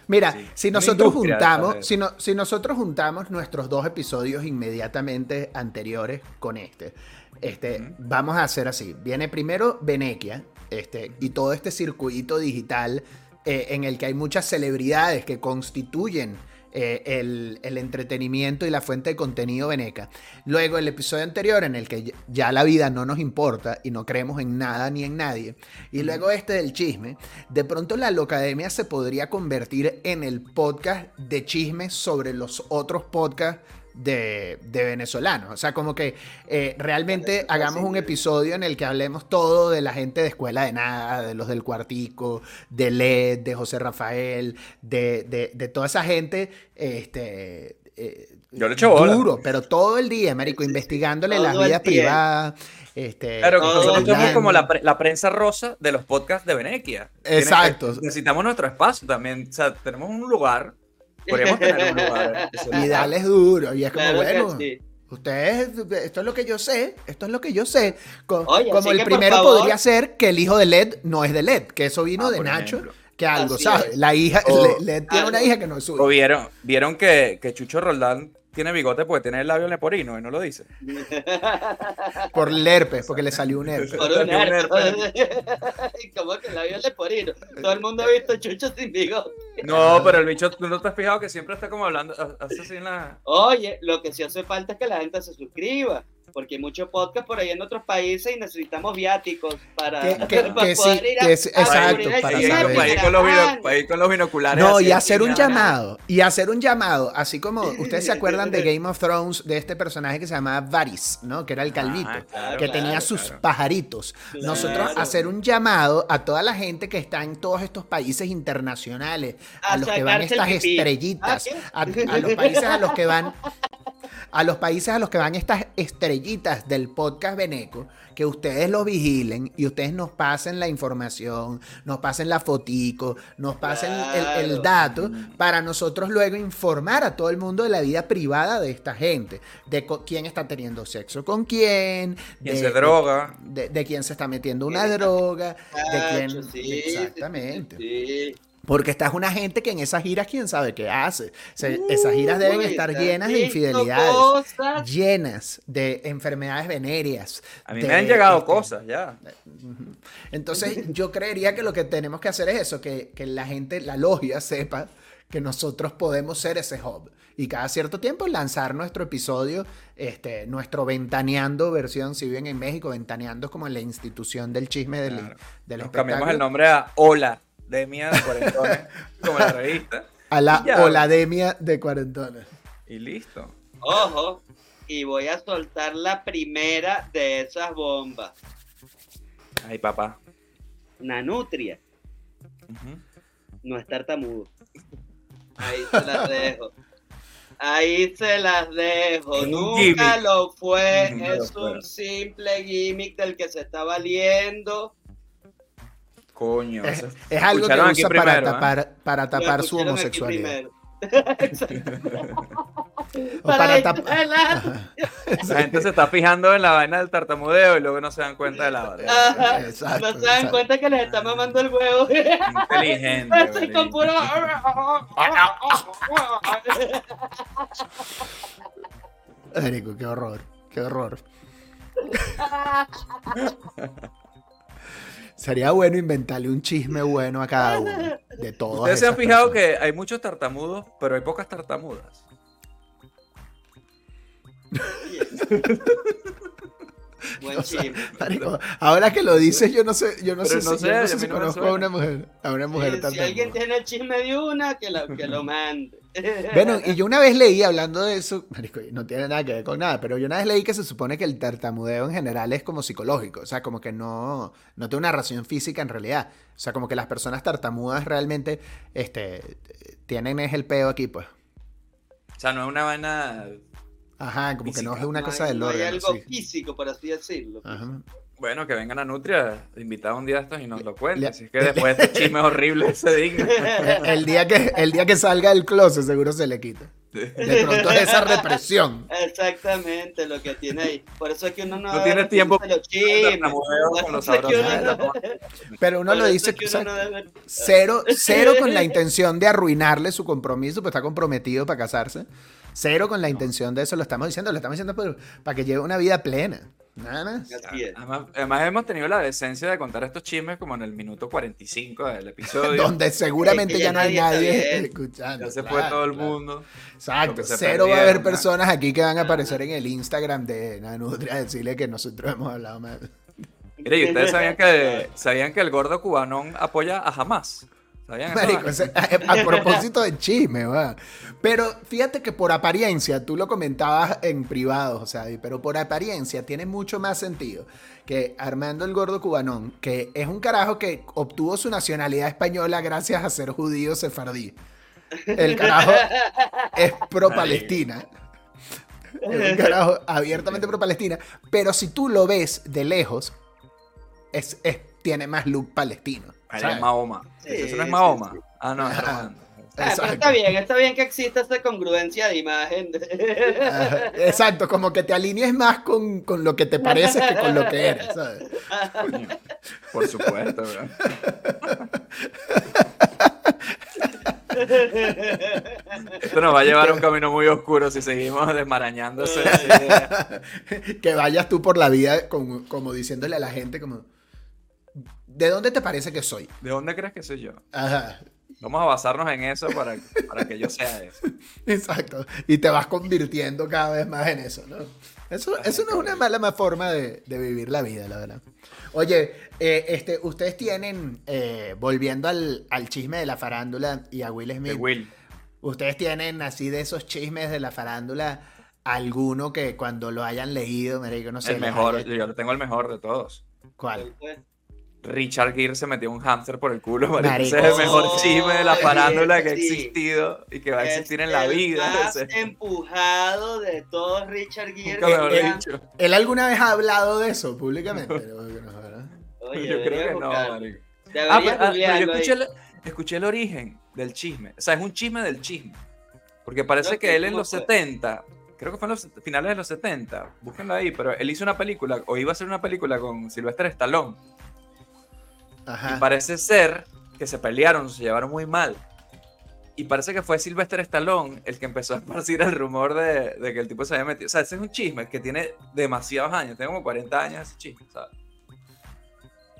Speaker 2: Mira,
Speaker 3: Sí,
Speaker 2: si nosotros juntamos, si, no- si nosotros juntamos nuestros dos episodios inmediatamente anteriores con este, este, vamos a hacer así. Viene primero Venequia, este, y todo este circuito digital eh, en el que hay muchas celebridades que constituyen eh, el, el entretenimiento y la fuente de contenido veneca. Luego el episodio anterior en el que ya- ya la vida no nos importa y no creemos en nada ni en nadie. Y luego este del chisme. De pronto la Locademia se podría convertir en el podcast de chismes sobre los otros podcasts de, de venezolanos. O sea, como que eh, realmente hagamos un episodio en el que hablemos todo de la gente de Escuela de Nada, de los del Cuartico, de LED, de José Rafael, de, de- de toda esa gente. Este, eh,
Speaker 3: Yo le echo bola.
Speaker 2: Duro, pero todo el día, marico,
Speaker 4: Sí, sí,
Speaker 2: investigándole
Speaker 4: todo
Speaker 2: las vidas privadas. Este,
Speaker 3: Claro, nosotros
Speaker 4: el
Speaker 3: somos como la, pre- la prensa rosa de los podcasts de Venequia.
Speaker 2: Exacto.
Speaker 3: que- necesitamos nuestro espacio también. O sea, tenemos un lugar. Podríamos <laughs> tener un lugar.
Speaker 2: Y darles duro. Y es como,
Speaker 4: Claro
Speaker 2: bueno,
Speaker 4: sí.
Speaker 2: ustedes, esto es lo que yo sé, esto es lo que yo sé. Co-
Speaker 4: Oye,
Speaker 2: como el primero
Speaker 4: favor-
Speaker 2: podría ser que el hijo de LED no es de LED, que eso vino
Speaker 3: Ah,
Speaker 2: de Nacho,
Speaker 3: ejemplo.
Speaker 2: que algo,
Speaker 4: Así
Speaker 2: ¿sabes?
Speaker 4: es.
Speaker 2: La hija,
Speaker 3: O-
Speaker 2: Le- LED tiene una hija que no es
Speaker 3: O
Speaker 2: suya.
Speaker 3: vieron, vieron que, que Chucho Roldán tiene bigote porque tiene el labio leporino y no lo dice. <laughs>
Speaker 2: Por el herpes, porque le salió un herpes.
Speaker 4: Por un herpes. <laughs> ¿Cómo que la vio leporino? Todo el mundo ha visto Chucho sin bigote.
Speaker 3: No, pero el bicho, ¿tú no te has fijado que siempre está como hablando, hace así en la...
Speaker 4: Oye, lo que sí hace falta es que la gente se suscriba, porque hay muchos podcasts por ahí en otros países y necesitamos viáticos para,
Speaker 2: Que- que- <laughs>
Speaker 4: para
Speaker 2: que sí,
Speaker 4: poder ir a-
Speaker 2: que sí,
Speaker 4: a
Speaker 2: exacto, para saber.
Speaker 3: para ir con los, bino-
Speaker 4: venezolano.
Speaker 3: para ir con los binoculares.
Speaker 2: No, y hacer un llamado, y hacer un llamado, así como <laughs> ustedes se acuerdan de Game of Thrones, de este personaje que se llamaba Varys, ¿no? Que era el calvito,
Speaker 3: Ah, claro,
Speaker 2: que
Speaker 4: claro,
Speaker 2: tenía sus
Speaker 3: claro.
Speaker 2: pajaritos. Nosotros hacer un llamado a toda la gente que está en todos estos países internacionales, a,
Speaker 4: A
Speaker 2: los que van estas estrellitas,
Speaker 4: ¿Ah,
Speaker 2: a, a los países a los que van <laughs> a los países a los que van estas estrellitas del podcast Beneco, que ustedes lo vigilen y ustedes nos pasen la información, nos pasen la fotico, nos pasen el, dato para nosotros luego informar a todo el mundo de la vida privada de esta gente, de quién está teniendo sexo con quién, de,
Speaker 3: se droga.
Speaker 2: de, de quién se está metiendo una droga, de quién...
Speaker 4: Sí, sí,
Speaker 2: exactamente.
Speaker 4: sí, sí.
Speaker 2: Porque esta es una gente que en esas giras, quién sabe qué hace. Se- esas giras deben estar llenas de infidelidades,
Speaker 4: cosas.
Speaker 2: llenas de enfermedades venéreas.
Speaker 3: A mí
Speaker 2: de,
Speaker 3: me han llegado
Speaker 2: este,
Speaker 3: cosas ya.
Speaker 2: Entonces, yo creería que lo que tenemos que hacer es eso, que, que la gente, la logia, sepa que nosotros podemos ser ese hub. Y cada cierto tiempo lanzar nuestro episodio, este, nuestro Ventaneando versión, si viven en México, Ventaneando es como la institución del chisme del,
Speaker 3: Claro.
Speaker 2: del
Speaker 3: Nos cambiamos el nombre a Hola, Demia de Cuarentones, <laughs> como la revista.
Speaker 2: A la. Olademia de cuarentones.
Speaker 3: Y listo.
Speaker 4: Ojo, y voy a soltar la primera de esas bombas.
Speaker 3: Ay, papá.
Speaker 4: Nanutria,
Speaker 3: Ujú.
Speaker 4: no es tartamudo. Ahí se las dejo. Ahí se las dejo. Nunca
Speaker 3: gimmick.
Speaker 4: lo fue. Es un simple gimmick del que se está valiendo
Speaker 3: Coño.
Speaker 2: Es,
Speaker 3: eso-
Speaker 2: es algo que usa para
Speaker 3: ¿eh?
Speaker 2: tapar, para tapar su homosexualidad. <laughs> O para
Speaker 4: Para
Speaker 2: tapar.
Speaker 3: La gente se está fijando en la vaina del tartamudeo y luego no se dan cuenta de la vaina.
Speaker 2: Exacto,
Speaker 4: No se dan
Speaker 2: exacto.
Speaker 4: cuenta que les está mamando el huevo.
Speaker 3: Inteligente. <laughs>
Speaker 4: Con puro.
Speaker 2: Qué horror, qué horror. <laughs> Sería bueno inventarle un chisme bueno a cada uno. <laughs> De todos.
Speaker 3: Ustedes se han fijado que hay muchos tartamudos, pero hay pocas tartamudas. <laughs>
Speaker 4: Buen <laughs> chisme.
Speaker 2: ahora que lo dices, yo no sé, yo no
Speaker 3: Pero
Speaker 2: sé,
Speaker 3: no
Speaker 2: si,
Speaker 3: sé,
Speaker 2: yo no sé si conozco a una mujer, a una mujer
Speaker 4: si
Speaker 2: tartamuda.
Speaker 4: alguien tiene el chisme de una, que, la, que lo mande. <laughs>
Speaker 2: Bueno, y yo una vez leí, hablando de eso, marico, no tiene nada que ver con nada, pero yo una vez leí que se supone que el tartamudeo en general es como psicológico, o sea, como que no, no tiene una razón física en realidad. O sea, como que las personas tartamudas realmente este, tienen es el peo aquí, pues.
Speaker 3: O sea, no es una vaina.
Speaker 2: Ajá, como que no es una
Speaker 4: No
Speaker 2: cosa
Speaker 4: hay-
Speaker 2: del
Speaker 4: no hay algo
Speaker 2: sí.
Speaker 4: físico, por así decirlo.
Speaker 2: Ajá.
Speaker 3: Bueno, que vengan a Nutria, invitado un día a estos y nos lo cuenten. Así es que después de este <laughs> chisme horrible se digna. <laughs>
Speaker 2: El día, que, el día que salga del closet seguro se le quita. De pronto es esa represión.
Speaker 4: Exactamente lo que tiene ahí. Por eso es que uno no,
Speaker 3: No tiene tiempo
Speaker 4: de los chismes.
Speaker 3: Tartamudeo
Speaker 4: Por
Speaker 3: con los
Speaker 4: eso es que uno
Speaker 3: sabrosos.
Speaker 4: no- <laughs>
Speaker 2: Pero uno
Speaker 4: por
Speaker 2: lo dice
Speaker 4: es que uno
Speaker 2: ¿sabes?
Speaker 4: no debe-
Speaker 2: cero, cero con la intención de arruinarle su compromiso, pues está comprometido para casarse. Cero con la intención de eso, lo estamos diciendo, lo estamos diciendo por- para que lleve una vida plena. Nada más.
Speaker 3: Además, además hemos tenido la decencia de contar estos chismes como en el minuto 45 del <laughs> episodio.
Speaker 2: Donde seguramente
Speaker 4: Es que
Speaker 2: ya
Speaker 4: ya
Speaker 2: no hay
Speaker 4: nadie
Speaker 2: escuchando.
Speaker 3: ya se fue
Speaker 2: claro,
Speaker 3: todo el
Speaker 2: claro.
Speaker 3: mundo.
Speaker 2: Exacto, cero va a haber personas aquí que van a aparecer en el Instagram de Nanutria a decirle que nosotros hemos hablado mal.
Speaker 3: Mire, y ustedes sabían que, sabían que el gordo cubanón apoya a Hamas.
Speaker 2: Marico, a, propósito de chisme, va. Pero fíjate que por apariencia, tú lo comentabas en privado, sea, pero por apariencia tiene mucho más sentido que Armando el Gordo Cubanón, que es un carajo que obtuvo su nacionalidad española gracias a ser judío sefardí. El carajo es pro-Palestina. Es un carajo abiertamente pro-Palestina. Pero si tú lo ves de lejos, es- tiene más look palestino.
Speaker 3: Ahí
Speaker 2: ¿sabes?
Speaker 3: es Mahoma.
Speaker 4: Sí,
Speaker 3: ¿Eso no es Mahoma?
Speaker 4: sí.
Speaker 3: Ah, no, es. Román.
Speaker 4: Ah, pero está bien, está bien que exista esa congruencia de imagen. <laughs>
Speaker 2: Exacto, como que te alinees más con, con lo que te pareces que con lo que eres, ¿sabes?
Speaker 3: Coño, <laughs> Por supuesto, bro. Esto nos va a llevar a un camino muy oscuro si seguimos desmarañándose. idea. <laughs>
Speaker 2: Que vayas tú por la vida como, como diciéndole a la gente como, ¿de dónde te parece que soy?
Speaker 3: ¿De dónde crees que soy yo?
Speaker 2: Ajá,
Speaker 3: Vamos a basarnos en eso para, para que yo sea eso. <laughs>
Speaker 2: exacto. Y te vas convirtiendo cada vez más en eso, ¿no? Eso, eso no es una mala forma de, de vivir la vida, la verdad. Oye, eh, este, ustedes tienen, eh, volviendo al, al chisme de la farándula y a Will
Speaker 3: De
Speaker 2: Smith,
Speaker 3: Will.
Speaker 2: ¿Ustedes tienen así de esos chismes de la farándula alguno que cuando lo hayan leído, marico, no sé,
Speaker 3: El mejor,
Speaker 2: haya-
Speaker 3: yo tengo el mejor de todos.
Speaker 2: ¿Cuál?
Speaker 3: Richard Gere se metió un hámster por el culo. <laughs> marico. Ese es el mejor chisme de la
Speaker 4: sí,
Speaker 3: farándula que ha
Speaker 4: sí.
Speaker 3: existido y que va a existir en la
Speaker 4: el
Speaker 3: vida.
Speaker 4: Más empujado de todos Richard Gere.
Speaker 3: Nunca mejor
Speaker 4: Oye,
Speaker 3: dicho.
Speaker 2: ¿Él alguna vez ha hablado de eso públicamente? <laughs>
Speaker 3: Yo creo que no, marico.
Speaker 4: Debería
Speaker 3: Ah, pero, ah, pero yo escuché el, escuché el origen del chisme. O sea, es un chisme del chisme. Porque parece que él en
Speaker 4: ¿cómo
Speaker 3: los
Speaker 4: fue?
Speaker 3: 70, creo que fue en los finales de los 70, búsquenlo ahí, pero él hizo una película, o iba a hacer una película con Sylvester Stallone. Y parece ser que se pelearon, se llevaron muy mal. Y parece que fue Sylvester Stallone el que empezó a esparcir el rumor de, de que el tipo se había metido. O sea, ese es un chisme que tiene demasiados años. Tengo como 40 años ese chisme, ¿sabes?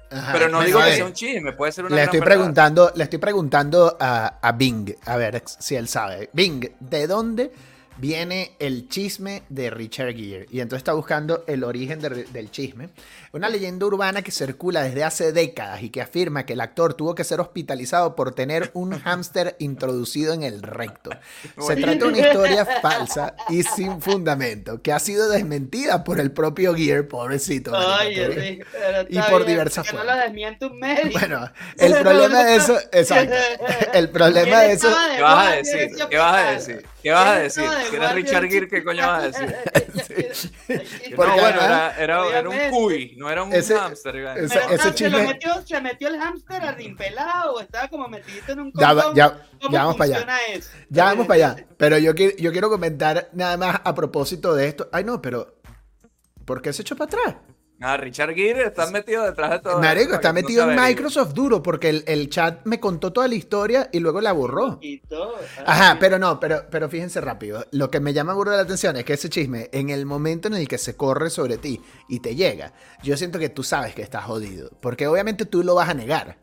Speaker 2: Ajá.
Speaker 3: Pero no digo que sea un chisme, puede ser una
Speaker 2: Le
Speaker 3: gran
Speaker 2: estoy
Speaker 3: verdad.
Speaker 2: preguntando, le estoy preguntando a, a Bing, a ver si él sabe. Bing, ¿de dónde viene el chisme de Richard Gere? Y entonces está buscando el origen de- del chisme. Una leyenda urbana que circula desde hace décadas y que afirma que el actor tuvo que ser hospitalizado por tener un <laughs> hámster introducido en el recto. Se trata de una historia falsa y sin fundamento, que ha sido desmentida por el propio Gere, pobrecito.
Speaker 4: Oye, sí,
Speaker 2: y por
Speaker 4: bien,
Speaker 2: diversas
Speaker 4: que no
Speaker 2: fuentes.
Speaker 4: lo desmiente un medio.
Speaker 2: Bueno, el problema de eso, <laughs> exacto. El problema de eso,
Speaker 3: ¿Qué vas a decir? ¿Qué vas a decir? ¿Qué vas a decir? Si eres
Speaker 4: guardia
Speaker 3: Richard Gere, ¿qué coño vas a decir? <laughs> <laughs>
Speaker 2: Sí.
Speaker 3: No,
Speaker 2: Porque
Speaker 3: bueno, era, era, era un cuy, no era un
Speaker 2: Ese-
Speaker 3: hámster.
Speaker 2: ese-
Speaker 4: Pero,
Speaker 2: ese
Speaker 4: ¿se, lo metió, ¿Se metió el hámster arrimpelado o estaba como metido en un condón?
Speaker 2: ya,
Speaker 4: ¿Cómo
Speaker 2: ya vamos para allá.
Speaker 4: eso?
Speaker 2: Ya vamos para allá. Pero yo, yo quiero comentar nada más a propósito de esto. Ay, no, pero. ¿Por qué se echó para atrás?
Speaker 3: Ah, Richard Gere está metido detrás de todo.
Speaker 2: Marico, está
Speaker 3: no
Speaker 2: metido en. Microsoft duro porque el, el chat me contó toda la historia y luego la borró.
Speaker 4: Y todo.
Speaker 2: Ajá, pero no, pero, pero fíjense rápido. Lo que me llama burda la atención es que ese chisme, en el momento en el que se corre sobre ti y te llega, yo siento que tú sabes que estás jodido. Porque obviamente tú lo vas a negar.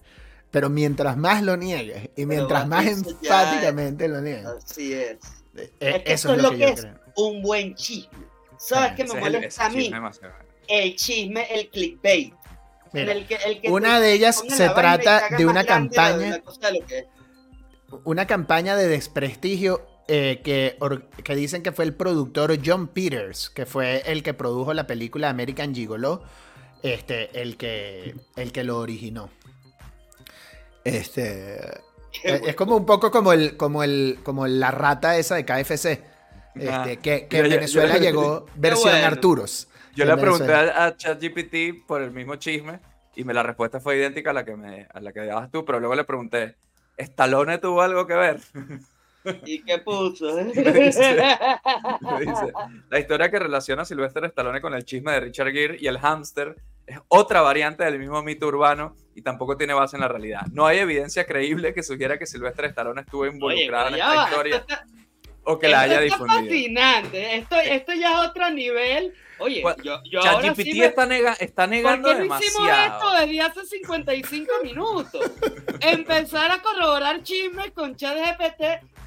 Speaker 2: Pero mientras más lo niegues y mientras más enfáticamente lo niegues,
Speaker 4: Así es.
Speaker 2: eh,
Speaker 4: Es que
Speaker 2: eso es lo que, yo
Speaker 4: es
Speaker 2: creo.
Speaker 4: un buen chisme. ¿Sabes
Speaker 2: Ah,
Speaker 4: qué me molesta a mí?
Speaker 3: chisme más grande.
Speaker 4: El chisme, el clickbait.
Speaker 2: Mira,
Speaker 4: En el que- el que
Speaker 2: una de ellas se trata de una campaña.
Speaker 4: de
Speaker 2: una campaña de desprestigio eh, que, que dicen que fue el productor John Peters, que fue el que produjo la película American Gigolo, este, el que, el que lo originó. Este,
Speaker 4: Qué
Speaker 2: es, es como un poco como el, como el, como la rata esa de KFC, este,
Speaker 3: Ah,
Speaker 2: que, que
Speaker 3: yo-
Speaker 2: en
Speaker 3: yo-
Speaker 2: Venezuela
Speaker 3: yo-
Speaker 2: llegó versión
Speaker 4: bueno.
Speaker 2: Arturos.
Speaker 3: Yo le pregunté a, a ChatGPT por el mismo chisme y me la respuesta fue idéntica a la que me a la que dabas tú, pero luego le pregunté, ¿Stallone tuvo algo que ver? <laughs>
Speaker 4: ¿Y qué puso? <laughs>
Speaker 3: Me dice, la historia que relaciona a Sylvester Stallone con el chisme de Richard Gere y el hámster es otra variante del mismo mito urbano y tampoco tiene base en la realidad. No hay evidencia creíble que sugiera que Sylvester Stallone estuvo
Speaker 4: Oye,
Speaker 3: involucrado
Speaker 4: pero
Speaker 3: en esta
Speaker 4: va,
Speaker 3: historia o que la haya
Speaker 4: está
Speaker 3: difundido.
Speaker 4: fascinante. Esto, esto ya es otro nivel. Oye, yo, yo ahora sí me-
Speaker 3: está, nega- está
Speaker 4: ¿Por
Speaker 3: negando
Speaker 4: qué no hicimos
Speaker 3: demasiado.
Speaker 4: esto desde hace 55 minutos? <laughs> Empezar a corroborar chismes con ChatGPT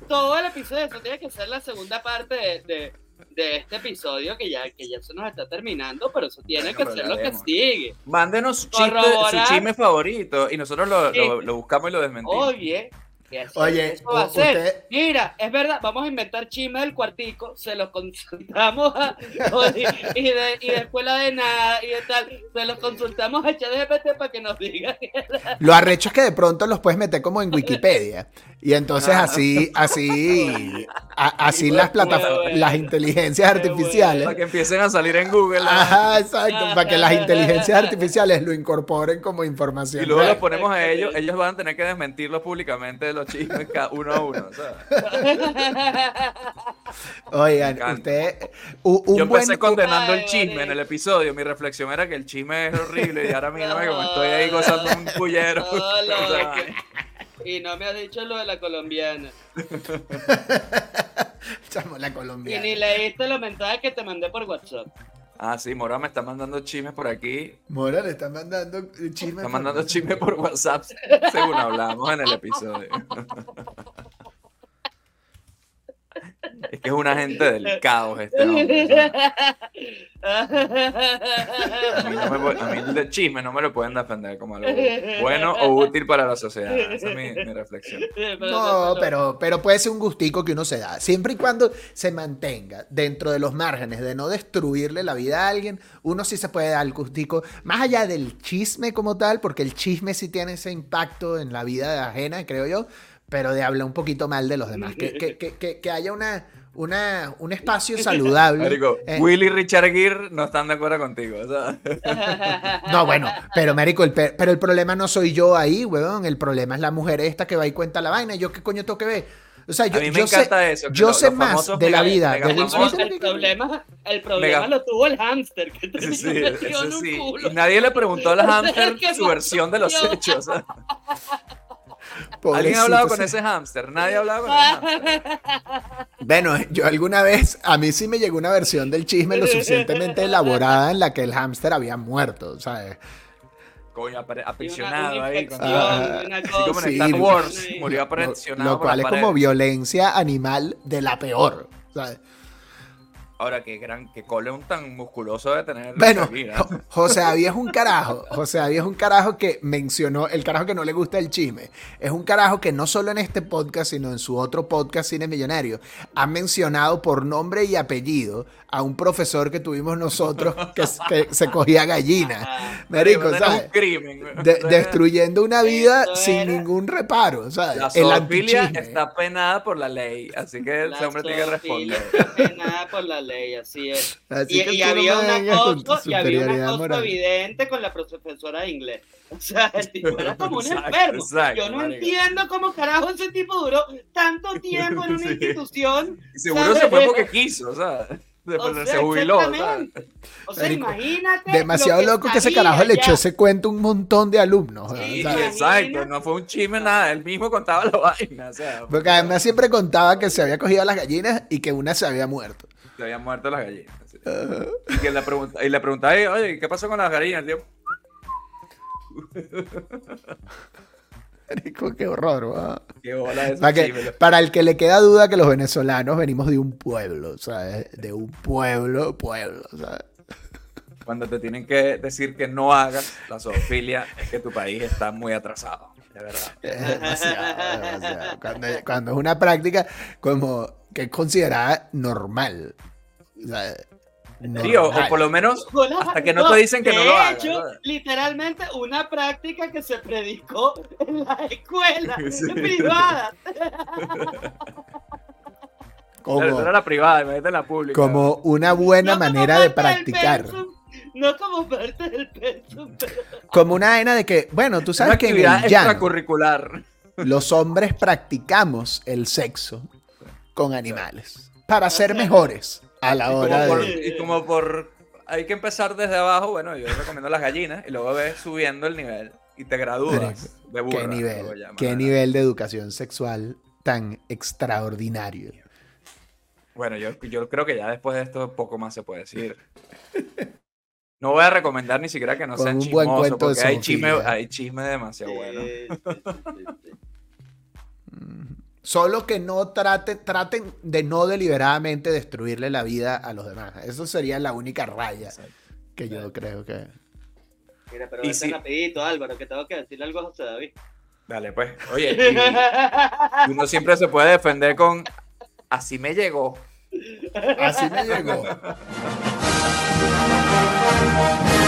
Speaker 4: todo el episodio. Eso tiene que ser la segunda parte de, de- de este episodio que ya, que ya se nos está terminando, pero eso tiene que ser lo que sigue.
Speaker 3: Mándenos su, chiste, su chisme favorito y nosotros lo- lo buscamos y lo desmentimos.
Speaker 4: Oye,
Speaker 2: Oye,
Speaker 4: eso va a
Speaker 2: u-
Speaker 4: ser.
Speaker 2: usted-
Speaker 4: Mira, es verdad, vamos a inventar chismes del cuartico, se los consultamos a, y, de, y de escuela de nada y de tal, se los consultamos a ChatGPT para que nos diga.
Speaker 2: Lo arrecho es que de pronto los puedes meter como en Wikipedia. Y entonces
Speaker 3: Ah.
Speaker 2: así, así, a- así las
Speaker 4: bueno,
Speaker 2: plataformas, las inteligencias artificiales.
Speaker 3: Para que empiecen a salir en Google. ¿no?
Speaker 2: Ajá, exacto, para que las inteligencias artificiales lo incorporen como información.
Speaker 3: Y luego
Speaker 2: real.
Speaker 3: los ponemos a ellos, ellos van a tener que desmentirlos públicamente los chismes cada uno a uno. ¿sabes? <laughs>
Speaker 2: Oigan, usted, u- un
Speaker 3: Yo empecé
Speaker 2: buen,
Speaker 3: condenando
Speaker 4: Ay,
Speaker 3: el chisme en el episodio. Mi reflexión era que el chisme es horrible y ahora mismo como estoy ahí gozando un pullero.
Speaker 4: Todo lo
Speaker 3: O sea,
Speaker 4: que- Y no me has dicho lo de la colombiana. <laughs>
Speaker 2: chamo, la
Speaker 4: Y
Speaker 2: colombiana.
Speaker 4: ni leíste los mensajes que te mandé por WhatsApp.
Speaker 3: Ah, sí, Mora me está mandando chismes por aquí.
Speaker 2: Mora le está mandando chisme.
Speaker 3: Está mandando <laughs> chismes por WhatsApp, según hablamos en el episodio. <laughs> Es que es un agente del <laughs> caos este hombre. ¿sabes? A mí, no me pu- a mí el de chisme no me lo pueden defender como algo bueno o útil para la sociedad. Esa es mi, mi reflexión. <laughs>
Speaker 2: No, pero, pero puede ser un gustico que uno se da. Siempre y cuando se mantenga dentro de los márgenes de no destruirle la vida a alguien, uno sí se puede dar el gustico. Más allá del chisme como tal, porque el chisme sí tiene ese impacto en la vida ajena, creo yo, pero de hablar un poquito mal de los demás. Que, que, que, que, que haya una, una, un <laughs> espacio saludable.
Speaker 3: Marico,
Speaker 2: Eh,
Speaker 3: Will y Richard Gere no están de acuerdo contigo. ¿sabes? <laughs>
Speaker 2: No, bueno, pero Marico, el, pe- pero el problema no soy yo ahí, weón. El problema es la mujer esta que va y cuenta la vaina. ¿Yo qué coño tengo que ver? O sea, yo,
Speaker 3: a mí me
Speaker 2: yo sé,
Speaker 3: encanta eso. que
Speaker 2: yo
Speaker 3: lo-
Speaker 2: sé más de la vida
Speaker 3: mega
Speaker 2: de Will Smith
Speaker 4: el problema, el problema
Speaker 3: Mega-
Speaker 4: lo tuvo el hámster que tenía
Speaker 3: Sí, eso sí. Y nadie le preguntó al <laughs> hámster
Speaker 4: ¿Qué
Speaker 3: su versión de los hechos. ¿Alguien ha hablado con ese hámster? Nadie ha hablado con ese hámster.
Speaker 2: Bueno, yo alguna vez, a mí sí me llegó una versión del chisme lo suficientemente elaborada en la que el hámster había muerto, ¿sabes?
Speaker 3: Coño,
Speaker 4: Y una-
Speaker 3: aprisionado ahí. contra-
Speaker 2: Ah,
Speaker 4: una
Speaker 3: Así como en
Speaker 2: Sí,
Speaker 3: Star
Speaker 2: lo-
Speaker 3: Wars,
Speaker 4: Sí.
Speaker 3: murió
Speaker 2: Lo,
Speaker 3: aprisionado.
Speaker 2: lo
Speaker 3: por
Speaker 2: cual es como violencia animal de la peor, ¿sabes?
Speaker 3: Ahora, que gran, que Coleon tan musculoso de tener.
Speaker 2: Bueno, José David es un carajo. José David es un carajo que mencionó, el carajo que no le gusta el chisme. Es un carajo que no solo en este podcast, sino en su otro podcast, Cine Millonario, ha mencionado por nombre y apellido a un profesor que tuvimos nosotros que, que se cogía gallina. <laughs> Marico, ¿sabes?
Speaker 3: un crimen.
Speaker 2: De- destruyendo una vida
Speaker 4: Eso
Speaker 2: sin
Speaker 4: era-
Speaker 2: ningún reparo, ¿sabes?
Speaker 3: La
Speaker 2: El
Speaker 3: zoofilia está penada por la ley, así que
Speaker 4: la
Speaker 3: ese hombre tiene que responder.
Speaker 4: está penada por la ley, así es.
Speaker 2: Así
Speaker 4: Y,
Speaker 2: no
Speaker 4: había
Speaker 2: me
Speaker 4: un
Speaker 2: vengas con tu
Speaker 4: acoso, y había un
Speaker 2: superioridad
Speaker 4: acoso
Speaker 2: moral.
Speaker 4: evidente con la profesora de inglés. <laughs> O sea, el tipo era <laughs> como un
Speaker 3: Exacto,
Speaker 4: enfermo.
Speaker 3: exacto,
Speaker 4: Yo no entiendo cómo carajo ese tipo duró tanto <laughs> tiempo en una
Speaker 3: Sí.
Speaker 4: institución.
Speaker 3: Y seguro
Speaker 4: ¿sabes?
Speaker 3: se fue porque quiso, o sea, después
Speaker 4: O sea,
Speaker 3: se jubiló.
Speaker 4: O sea,
Speaker 2: Marico,
Speaker 4: imagínate.
Speaker 2: Demasiado
Speaker 4: lo
Speaker 2: loco que ese carajo le echó ese cuento a un montón de alumnos.
Speaker 3: Sí, exacto, no fue un chisme nada, él mismo contaba la vaina, o sea,
Speaker 2: Porque además siempre contaba que se había cogido a las gallinas y que una se había muerto.
Speaker 3: Se habían muerto las gallinas. sí. Y, que le pregunta, y le preguntaba, oye, ¿qué pasó con las gallinas? Tío, <laughs>
Speaker 2: qué horror, ¿va?
Speaker 3: qué bola ese
Speaker 2: Para, que- para el que le queda duda que los venezolanos venimos de un pueblo, ¿sabes? De un pueblo, pueblo, ¿sabes?
Speaker 3: Cuando te tienen que decir que no hagas la zoofilia, es que tu país está muy atrasado, de verdad.
Speaker 2: Es demasiado, demasiado. Cuando, cuando es una práctica como que es considerada normal. O sea,
Speaker 3: Sí, o, por lo menos hasta que no te dicen que
Speaker 4: de
Speaker 3: no lo hagas.
Speaker 4: hecho,
Speaker 3: ¿no?
Speaker 4: literalmente una práctica que se predicó en la escuela <laughs>
Speaker 3: Sí.
Speaker 4: privada.
Speaker 2: como,
Speaker 3: Claro, era la privada, imagínate la pública.
Speaker 2: como una buena
Speaker 4: No
Speaker 2: manera de practicar.
Speaker 4: pensum, no como parte del pensum, pero
Speaker 2: Como una vaina de que, bueno, tú
Speaker 3: una
Speaker 2: sabes que en el llano
Speaker 3: extracurricular.
Speaker 2: los hombres practicamos el sexo con animales para ser mejores a la
Speaker 3: Y como,
Speaker 2: hora
Speaker 3: por,
Speaker 2: de...
Speaker 3: y como por- Hay que empezar desde abajo. Bueno, yo recomiendo las gallinas y luego ves subiendo el nivel y te gradúas de burra.
Speaker 2: ¿Qué nivel?
Speaker 3: llaman
Speaker 2: ¿Qué nivel de educación sexual tan extraordinario?
Speaker 3: Bueno, yo, yo creo que ya después de esto poco más se puede decir. <laughs> No voy a recomendar ni siquiera que no
Speaker 2: Con
Speaker 3: sean
Speaker 2: un buen
Speaker 3: chismosos, porque hay chisme, hay chisme demasiado bueno. <laughs>
Speaker 2: Solo que no traten, traten de no deliberadamente destruirle la vida a los demás. Eso sería la única raya que yo creo que...
Speaker 4: Mira, pero vete
Speaker 3: si-
Speaker 4: rapidito, Álvaro, que tengo que decirle algo a José David.
Speaker 3: Dale, pues. Oye, y uno siempre se puede defender con así me llegó.
Speaker 2: Así me llegó. <laughs>